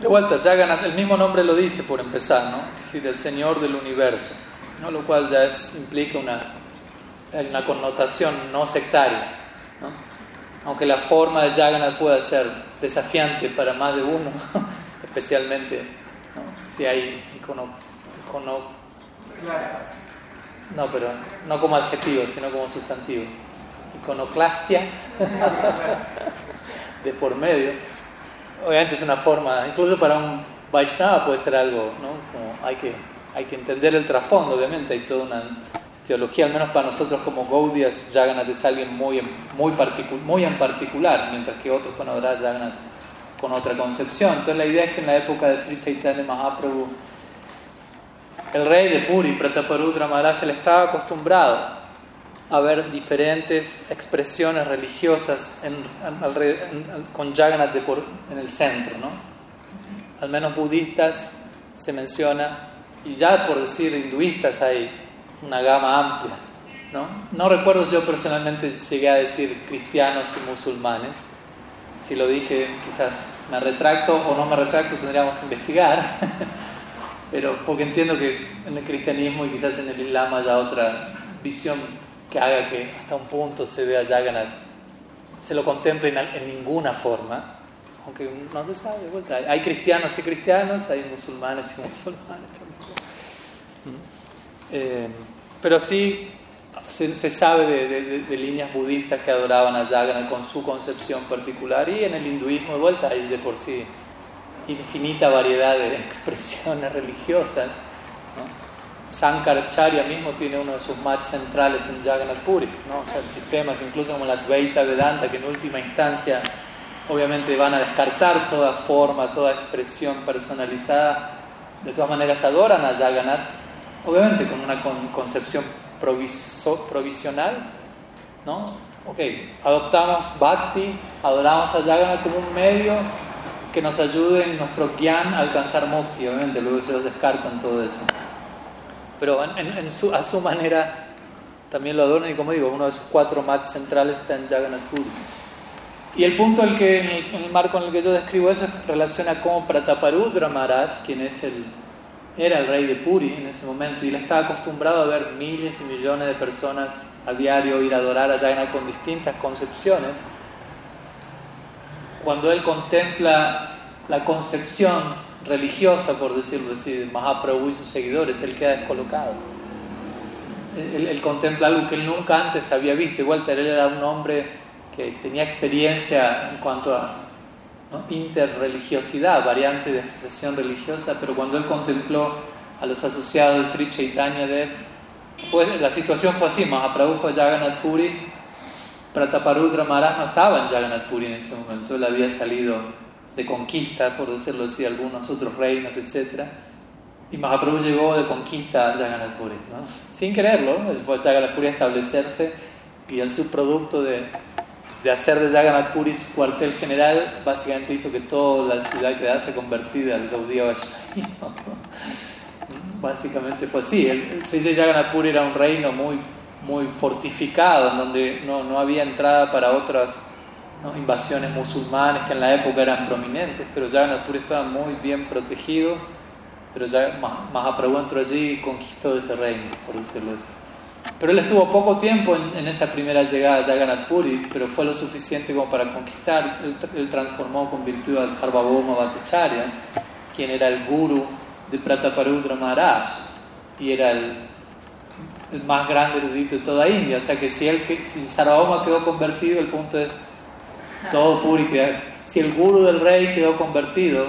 de vuelta, Jagannath, el mismo nombre lo dice por empezar, ¿no? Es decir, el Señor del Universo, ¿no? Lo cual ya es, implica una, una connotación no sectaria, ¿no? Aunque la forma de Jagannath pueda ser desafiante para más de uno, especialmente si hay icono, icono, no, pero no como adjetivo, sino como sustantivo iconoclastia de por medio. Obviamente es una forma, incluso para un Vaishnava puede ser algo, ¿no? Como hay que, hay que entender el trasfondo, obviamente, hay toda una teología, al menos para nosotros como Gaudias, Jagannath es alguien muy, muy, muy en particular, mientras que otros van con otra concepción. Entonces la idea es que en la época de Sri Chaitanya Mahaprabhu el rey de Puri, Prataparudra Maharaj, él estaba acostumbrado a ver diferentes expresiones religiosas con Jagannath de por, en el centro, ¿no? Al menos budistas se menciona, y ya por decir hinduistas hay una gama amplia, ¿no? No recuerdo yo personalmente llegué a decir cristianos y musulmanes, si lo dije quizás me retracto o no me retracto tendríamos que investigar, pero porque entiendo que en el cristianismo y quizás en el islam haya otra visión que haga que hasta un punto se vea Jagannath, se lo contemple en, ninguna forma, aunque no se sabe. Hay cristianos y cristianos, hay musulmanes y musulmanes. Eh, pero sí se, sabe de, líneas budistas que adoraban a Jagannath con su concepción particular y en el hinduismo de vuelta hay de por sí infinita variedad de expresiones religiosas. Sankaracharya mismo tiene uno de sus más centrales en Jagannath Puri, ¿no? o sea, sistemas incluso como la Dvaita Vedanta, que en última instancia obviamente van a descartar toda forma, toda expresión personalizada, de todas maneras adoran a Jagannath, obviamente con una concepción provisional, ¿no? Ok, adoptamos Bhakti, adoramos a Jagannath como un medio que nos ayude en nuestro gyan a alcanzar mukti, obviamente luego se descartan todo eso pero en, su, a su manera también lo adornan y como digo, uno de sus cuatro mats centrales está en Jagannath Puri. Y el punto el que, en, el, marco en el que yo describo eso es relaciona cómo Prataparudra Maharaj, quien es el, era el rey de Puri en ese momento, y él estaba acostumbrado a ver miles y millones de personas a diario ir a adorar a Jagannath con distintas concepciones. Cuando él contempla la concepción religiosa, por decirlo así, de Mahaprabhu y sus seguidores, él queda descolocado. Él, contempla algo que él nunca antes había visto. Igual él era un hombre que tenía experiencia en cuanto a interreligiosidad, variante de expresión religiosa, pero cuando él contempló a los asociados de Sri Chaitanya Dev, pues la situación fue así, Mahaprabhu fue a Jagannath Puri, Prataparudra Maharaj no estaba en Jagannath Puri en ese momento, él había salido de conquista, por decirlo así, algunos otros reinos, etc. Y Mahaprabhu llegó de conquista a Jagannath Puri, ¿no? sin quererlo, después de Jagannath Puri establecerse y el subproducto de, de hacer de Jagannath Puri su cuartel general, básicamente hizo que toda la ciudad quedase convertida al Gaudiya. Básicamente fue así. El, se dice Jagannath Puri era un reino muy, muy fortificado, en donde no, no había entrada para otras invasiones musulmanes que en la época eran prominentes, pero ya Puri estaba muy bien protegido, pero ya Mahaprabhu entró allí y conquistó ese reino, por decirlo así. Pero él estuvo poco tiempo en, esa primera llegada a Jagannath Puri, pero fue lo suficiente como para conquistar. Él, transformó con virtud al Sarvabhauma Bhattacharya, quien era el guru de Prataparudra Maharaj y era el, más grande erudito de toda India. O sea que si, él, si Sarvabhauma quedó convertido, el punto es todo Puri Si el guru del rey quedó convertido,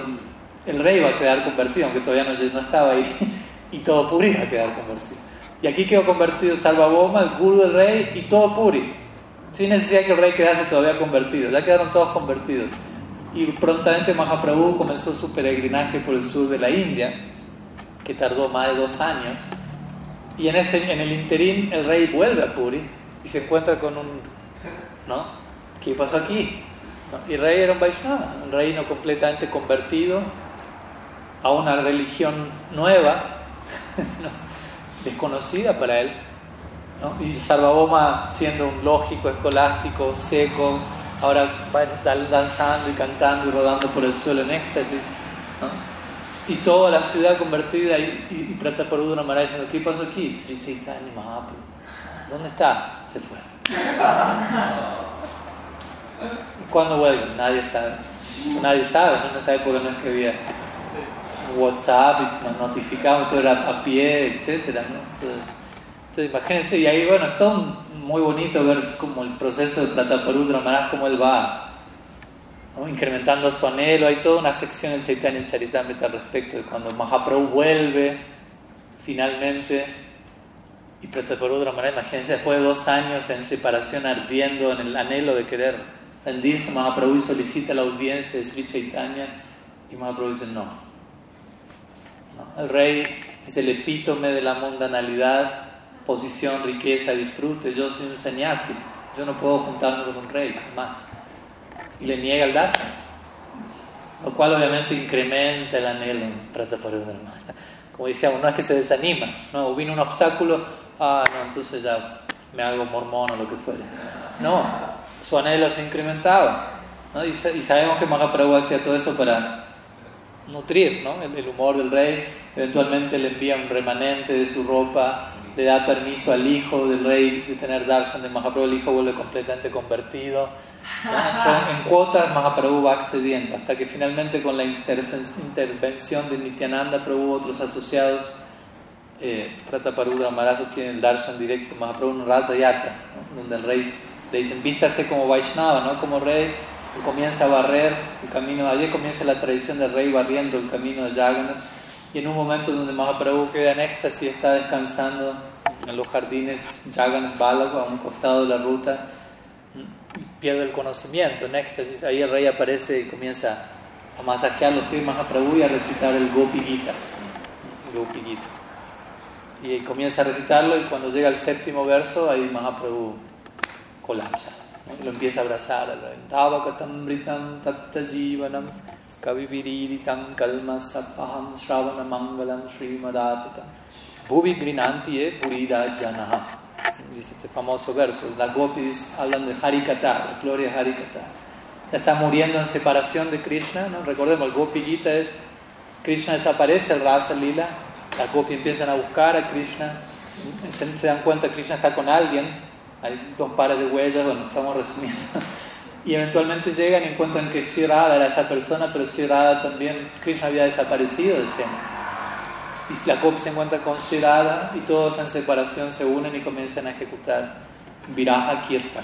el rey va a quedar convertido, aunque todavía no, estaba ahí, y todo Puri va a quedar convertido. Y aquí quedó convertido Salvaboma, el guru del rey, y todo Puri, sin necesidad que el rey quedase todavía convertido, ya quedaron todos convertidos. Y prontamente Mahaprabhu comenzó su peregrinaje por el sur de la India, que tardó más de dos años. Y en, ese, en el interín el rey vuelve a Puri y se encuentra con un, ¿no? ¿Qué pasó aquí? Y rey era un Vaishnava, un reino completamente convertido a una religión nueva, desconocida para él. Y Sarvabhauma, siendo un lógico, escolástico, seco, ahora va danzando y cantando y rodando por el suelo en éxtasis. Y toda la ciudad convertida y, y, y una manera diciendo, ¿qué pasó aquí? Sri Chaitanya Mahaprabhu. ¿Dónde está? Se fue. ¿Cuándo vuelve? Nadie sabe. Nadie sabe, ¿no? en esa época no escribía WhatsApp y nos notificamos, todo era a pie, etcétera, Entonces, imagínense, y ahí bueno, es todo muy bonito ver como el proceso de Prataparudra Maharaj, cómo él va incrementando su anhelo, hay toda una sección en Chaitanya Charitamrita al respecto de cuando Mahaprabhu vuelve finalmente y Prataparudra Maharaj, imagínense, después de dos años en separación ardiendo en el anhelo de querer rendirse, Mahaprabhu solicita la audiencia de Sri Chaitanya y Mahaprabhu dice no. El rey es el epítome de la mundanalidad, posición, riqueza, disfrute. Yo soy un sannyasi, yo no puedo juntarme con un rey, más. Y le niega el darshan. Lo cual obviamente incrementa el anhelo en Prataparudharma. Como decíamos, no es que se desanima, no, vino un obstáculo, ah, no, entonces ya me hago mormón o lo que fuera. No, su anhelo se incrementaba. Y, sabemos que Mahaprabhu hacía todo eso para nutrir ¿no? el, humor del rey. Eventualmente le envía un remanente de su ropa, le da permiso al hijo del rey de tener darshan de Mahaprabhu. El hijo vuelve completamente convertido. en cuotas Mahaprabhu va accediendo hasta que finalmente con la intervención de Nityananda Prabhu otros asociados eh, Prataparudra Maharaj tiene el darshan directo Mahaprabhu un Rata Yatra donde el rey le dicen vístase como Vaishnava no como rey comienza a barrer el camino, allí comienza la tradición del rey barriendo el camino de Jagannath y en un momento donde Mahaprabhu queda en éxtasis, está descansando en los jardines Jagannath Balago a un costado de la ruta, pierde el conocimiento en éxtasis, ahí el rey aparece y comienza a masajear los pies Mahaprabhu y a recitar el Gopi Gita. Y comienza a recitarlo y cuando llega al séptimo verso, ahí Mahaprabhu colapsa lo empieza a abrazar al rey. Tavakatamritam tatta jivanam kaviviriditam kalmasapaham shravana mangalam srimadatatam bhuvi grinantiye purida janaha. Dice este famoso verso. Las gopis hablan de Harikata, la gloria de Harikata. Ya está muriendo en separación de Krishna, ¿no? Recordemos, el Gopi Gita es Krishna desaparece, el Rasa Lila, las gopis empiezan a buscar a Krishna, se, se dan cuenta que Krishna está con alguien, hay dos pares de huellas, bueno, estamos resumiendo. Y eventualmente llegan y encuentran que Sri era esa persona, pero Sri también, Krishna había desaparecido de escena. Y la copia se encuentra con Sri y todos en separación se unen y comienzan a ejecutar Viraja Kirtan.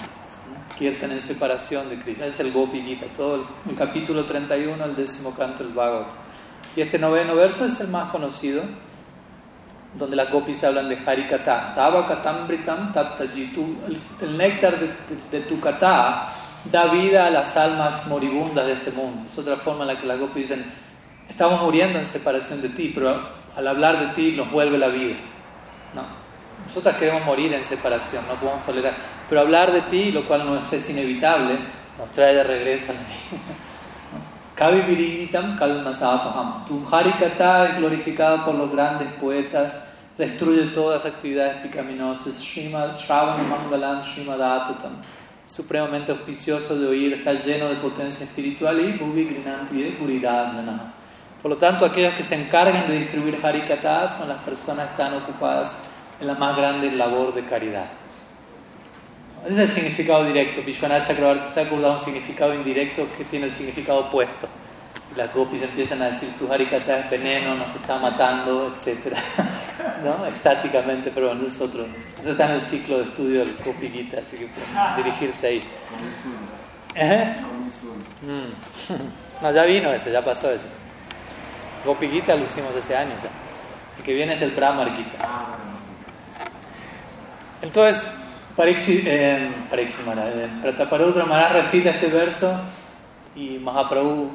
Kirtan en separación de Krishna. Es el Gopi Gita, todo el, el capítulo 31, el décimo canto del Bhagavad. Y este noveno verso es el más conocido donde las gopis hablan de Harikata. Tava katambritam taptaji. El néctar de, tu kata da vida a las almas moribundas de este mundo. Es otra forma en la que las gopis dicen, estamos muriendo en separación de ti, pero al hablar de ti nos vuelve la vida. No. Nosotras queremos morir en separación, no podemos tolerar. Pero hablar de ti, lo cual no es inevitable, nos trae de regreso a la vida. Kaviviritam kalmasapaham. Tu Harikata es glorificado por los grandes poetas, destruye todas las actividades picaminosas. Srimad Shravana Mangalam Srimad Atatam. Supremamente auspicioso de oír, está lleno de potencia espiritual y Bhuvi Grinanti de Puridajana. Por lo tanto, aquellos que se encargan de distribuir Harikata son las personas que están ocupadas en la más grande labor de caridad. Ese es el significado directo. Vishwanath Chakravarti Thakur da un significado indirecto que tiene el significado opuesto. las gopis empiezan a decir, tu harikata es veneno, nos está matando, etc. ¿No? Estáticamente, pero bueno, es otro. Eso está en el ciclo de estudio del Gopi Gita, así que pueden dirigirse ahí. ¿Eh? Mm. No, ya vino ese, ya pasó ese. Gopi Gita lo hicimos hace años ya. El que viene es el Brahmar Gita. Ah, Entonces, Parikshit, eh, Prataparudra Maharaj recita este verso y Mahaprabhu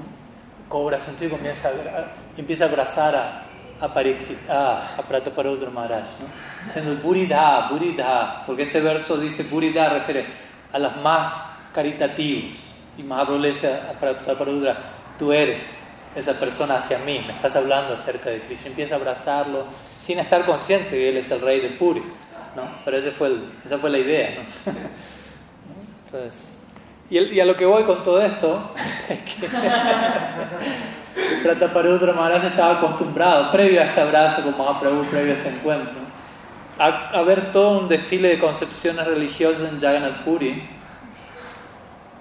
cobra sentido y comienza a, empieza a abrazar a, a, Parikshit, a, a Prataparudra Maharaj, ¿no? diciendo Buridha, Buridha, porque este verso dice Buridha refiere a las más caritativos. Y Mahaprabhu le dice a Prataparudra, tú eres esa persona hacia mí, me estás hablando acerca de Krishna. Empieza a abrazarlo sin estar consciente que él es el rey de Puri. ¿No? Pero ese fue esa fue la idea. ¿no? Entonces, y, a lo que voy con todo esto es que Prataparudra Maharaj estaba acostumbrado, previo a este abrazo con Mahaprabhu, previo a este encuentro, a, ver todo un desfile de concepciones religiosas en Jagannath Puri,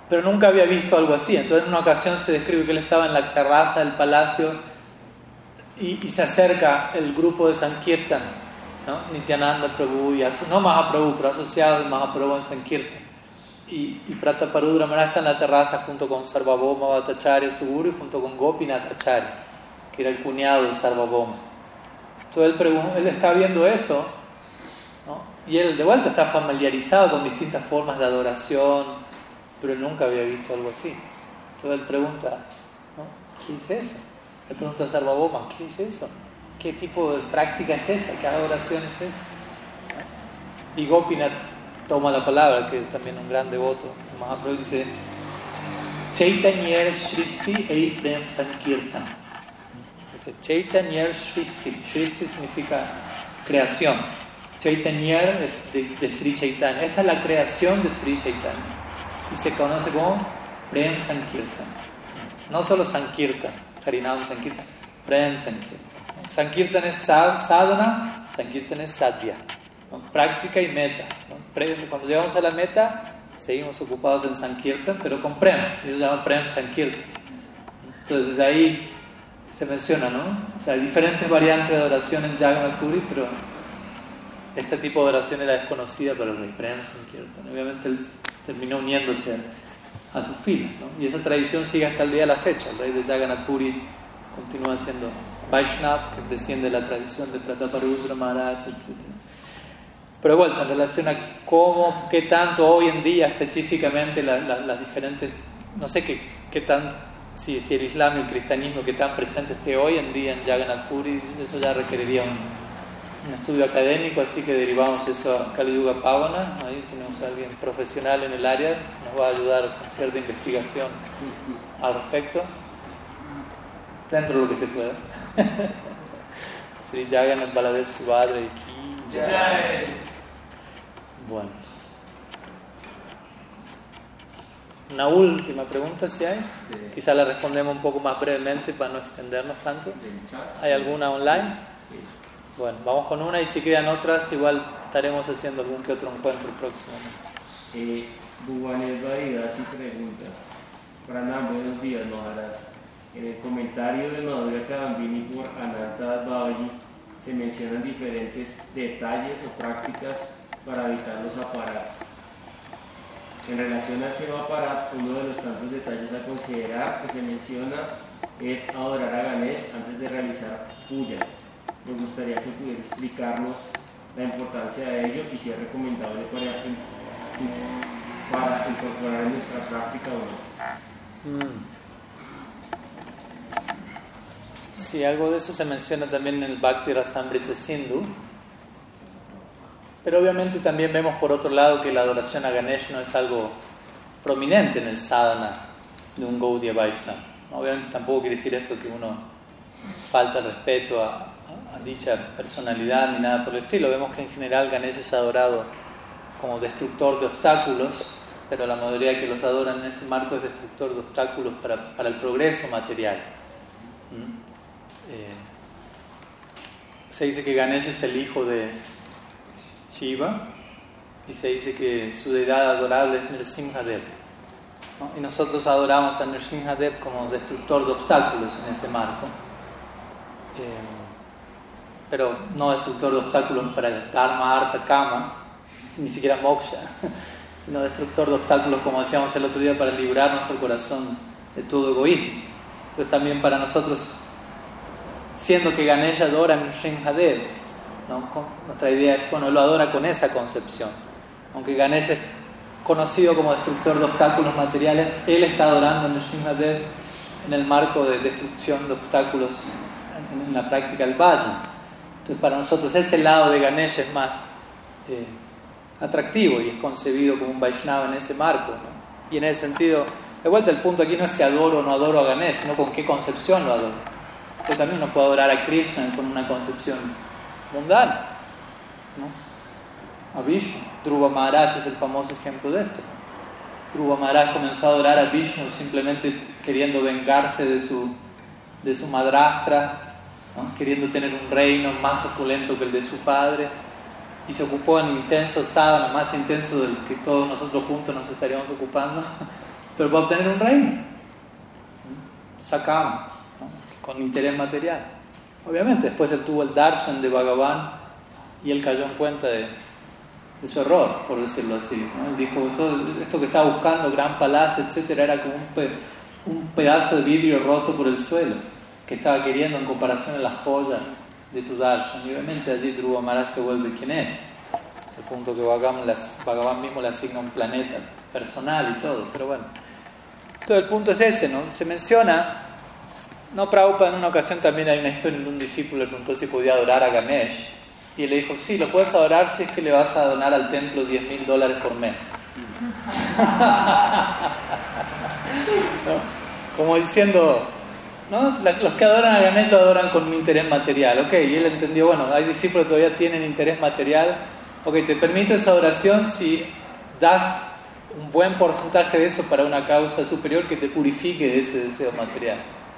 pero nunca había visto algo así. Entonces, en una ocasión se describe que él estaba en la terraza del palacio y, y se acerca el grupo de Sankirtan ¿no? Nityananda Prabhu y no Mahaprabhu, pero asociado de Mahaprabhu en Sankirtan. Y, y Prataparudra Maharaj está en la terraza junto con Sarvabhoma Bhattacharya, su guru, y junto con Gopinath Acharya, que era el cuñado de Sarvabhoma. Entonces él, él está viendo eso, y él de vuelta está familiarizado con distintas formas de adoración, pero él nunca había visto algo así. Entonces él pregunta. ¿qué es eso? Le pregunta a Sarvabhoma, ¿qué es eso? ¿Qué tipo de práctica es esa? ¿Qué adoración es esa? Y Gopinath toma la palabra, que es también un gran devoto. Mahaprabhu dice, Chaitanyer Shristi Eiprem Sankirtan. Dice, Chaitanyer Shristi. Shristi significa creación. Chaitanya es de, Sri Chaitanya. Esta es la creación de Sri Chaitanya. Y se conoce como Prem Sankirtan. No solo Sankirtan, Harinam Sankirtan, Prem Sankirtan. Sankirtan es sadhana, Sankirtan es sadhya. Práctica y meta. Cuando llegamos a la meta, seguimos ocupados en Sankirtan, pero con Prem. Ellos llaman Prem Sankirtan. Entonces, desde ahí se menciona, ¿no? O sea, hay diferentes variantes de oración en Jagannath Puri, pero este tipo de oración era desconocida para el rey Prem Sankirtan. Obviamente él terminó uniéndose a, sus filas, ¿no? Y esa tradición sigue hasta el día de la fecha. El rey de Jagannath Puri continúa siendo Vaishnav, que desciende de la tradición de Prataparudra Maharaj, etc. Pero de vuelta, en relación a cómo, qué tanto hoy en día específicamente las diferentes, no sé qué, qué tan, si, si el Islam y el cristianismo que tan presente esté hoy en día en Jagannath Puri, eso ya requeriría un, estudio académico, así que derivamos eso a Kali Yuga Pavana, ahí tenemos a alguien profesional en el área, nos va a ayudar con cierta investigación al respecto, dentro de lo que se pueda. Sri Jagannath Baladev Subhadra y Ki Bueno. Una última pregunta si hay. Quizá la respondemos un poco más brevemente para no extendernos tanto. ¿Hay alguna online? Bueno, vamos con una y si quedan otras, igual estaremos haciendo algún que otro encuentro próximamente. Eh, Buganes sí pregunta. Pranam, buenos días, Maharaj. En el comentario de Madhurya Kadambini por Ananta Babaji se mencionan diferentes detalles o prácticas para evitar los aparatos. En relación a ese aparato, uno de los tantos detalles a considerar que se menciona es adorar a Ganesh antes de realizar puya. Me gustaría que pudiese explicarnos la importancia de ello y si es recomendable para, para incorporar en nuestra práctica o no. Mm. Sí, algo de eso se menciona también en el Bhakti Rasamrita Sindhu. Pero obviamente también vemos por otro lado que la adoración a Ganesh no es algo prominente en el sadhana de un Gaudiya Vaishnava. Obviamente tampoco quiere decir esto que uno falta respeto a, dicha personalidad ni nada por el estilo. Vemos que en general Ganesh es adorado como destructor de obstáculos, pero la mayoría que los adoran en ese marco es destructor de obstáculos para, para el progreso material. ¿Mm? Eh, se dice que Ganesh es el hijo de Shiva y se dice que su deidad adorable es Nrsimhadev. Y nosotros adoramos a Nrsimhadev como destructor de obstáculos en ese marco. Eh, pero no destructor de obstáculos para el Dharma, Artha, Kama, ni siquiera Moksha, sino destructor de obstáculos, como decíamos el otro día, para librar nuestro corazón de todo egoísmo. Entonces también para nosotros siendo que Ganesh adora a Nrsimhadev. ¿no? Nuestra idea es, bueno, lo adora con esa concepción. Aunque Ganesh es conocido como destructor de obstáculos materiales, él está adorando a Nrsimhadev en el marco de destrucción de obstáculos en, la práctica del Bhajan. Entonces, para nosotros ese lado de Ganesh es más eh, atractivo y es concebido como un Vaishnava en ese marco. Y en ese sentido, de vuelta, el punto aquí no es si adoro o no adoro a Ganesh, sino con qué concepción lo adoro también no puede adorar a Krishna con una concepción mundana. ¿no? A Vishnu. Dhruva Maharaj es el famoso ejemplo de esto. Dhruva Maharaj comenzó a adorar a Vishnu simplemente queriendo vengarse de su, de su madrastra, queriendo tener un reino más opulento que el de su padre. Y se ocupó en intenso sadhana, más intenso del que todos nosotros juntos nos estaríamos ocupando, pero para obtener un reino. Sakama con interés material. Obviamente, después él tuvo el darshan de Bhagavan y él cayó en cuenta de, su error, por decirlo así. Él dijo, todo esto que estaba buscando, gran palacio, etcétera, era como un, un, pedazo de vidrio roto por el suelo, que estaba queriendo en comparación a las joyas de tu darshan. Y obviamente allí Dhruva Maharaj se vuelve quien es. El punto que Bhagavan, mismo le asigna un planeta personal y todo, pero bueno. Todo el punto es ese, ¿no? Se menciona No, Prabhupada en una ocasión también hay una historia de un discípulo le preguntó si podía adorar a Ganesh. Y él le dijo, sí, lo puedes adorar si es que le vas a donar al templo 10 mil dólares por mes. Como diciendo, ¿no? los que adoran a Ganesh lo adoran con un interés material. Ok, y él entendió, bueno, hay discípulos que todavía tienen interés material. Ok, te permito esa oración si das un buen porcentaje de eso para una causa superior que te purifique de ese deseo material.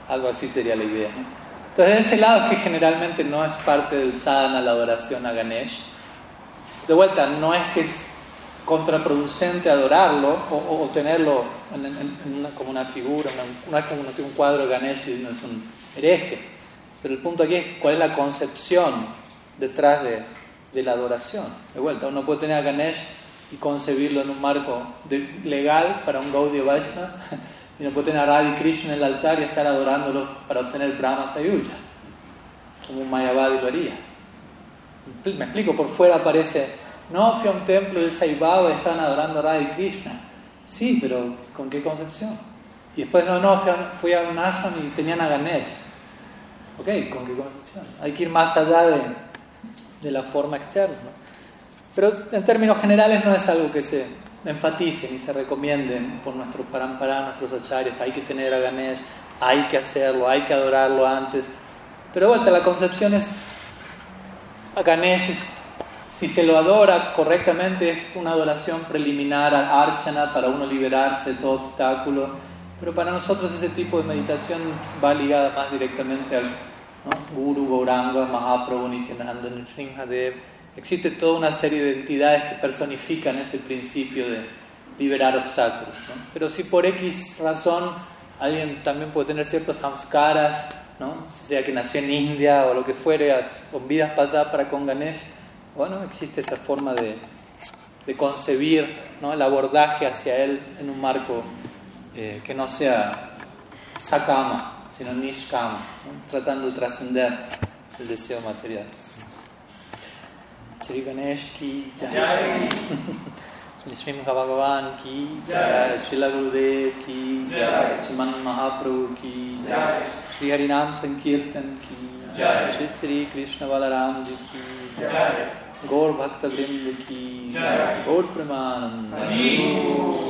Algo así sería la idea. Entonces, de ese lado es que generalmente no es parte del sadhana la adoración a Ganesh. De vuelta, no es que es contraproducente adorarlo o, tenerlo como una figura, una, es como un cuadro de Ganesh y uno es un hereje. Pero el punto aquí es cuál es la concepción detrás de, de la adoración. De vuelta, uno puede tener a Ganesh y concebirlo en un marco legal para un Gaudiya Vaishnava y no puede tener a Radhi Krishna en el altar y estar adorándolo para obtener Brahma Sayuja, como un Mayavadi lo haría. Me explico, por fuera aparece, no, fui a un templo de Saibaba y estaban adorando a Radhi Krishna. Sí, pero ¿con qué concepción? Y después, no, no, fui a, un ashram y tenían a Ganesh. Ok, ¿con qué concepción? Hay que ir más allá de, de la forma externa. Pero en términos generales no es algo que se enfaticen y se recomienden por nuestros paramparas, nuestros acharyas. Hay que tener a Ganesh, hay que hacerlo, hay que adorarlo antes. Pero bueno, la concepción es a Ganesh, si se lo adora correctamente, es una adoración preliminar a Archana para uno liberarse de todo obstáculo. Pero para nosotros ese tipo de meditación va ligada más directamente al Guru, Gauranga, Mahaprabhu, Nityananda, Nrsimhadev Existe toda una serie de entidades que personifican ese principio de liberar obstáculos. Pero si por X razón alguien también puede tener ciertos samskaras, ¿no? sea que nació en India o lo que fuere, con vidas pasadas para con Ganesh, bueno, existe esa forma de, de concebir ¿no? el abordaje hacia él en un marco eh, que no sea sakama, sino nishkama, tratando de trascender el deseo material. Shri गणेश की जय। श्री भगवान की जय। श्री गुरुदेव की जय। श्रीमन महाप्रभु की जय। श्री हरिनाम संकीर्तन की जय। श्री श्री कृष्ण बलराम जी की जय। गौर भक्त वृंद की जय। गौर प्रमानंद।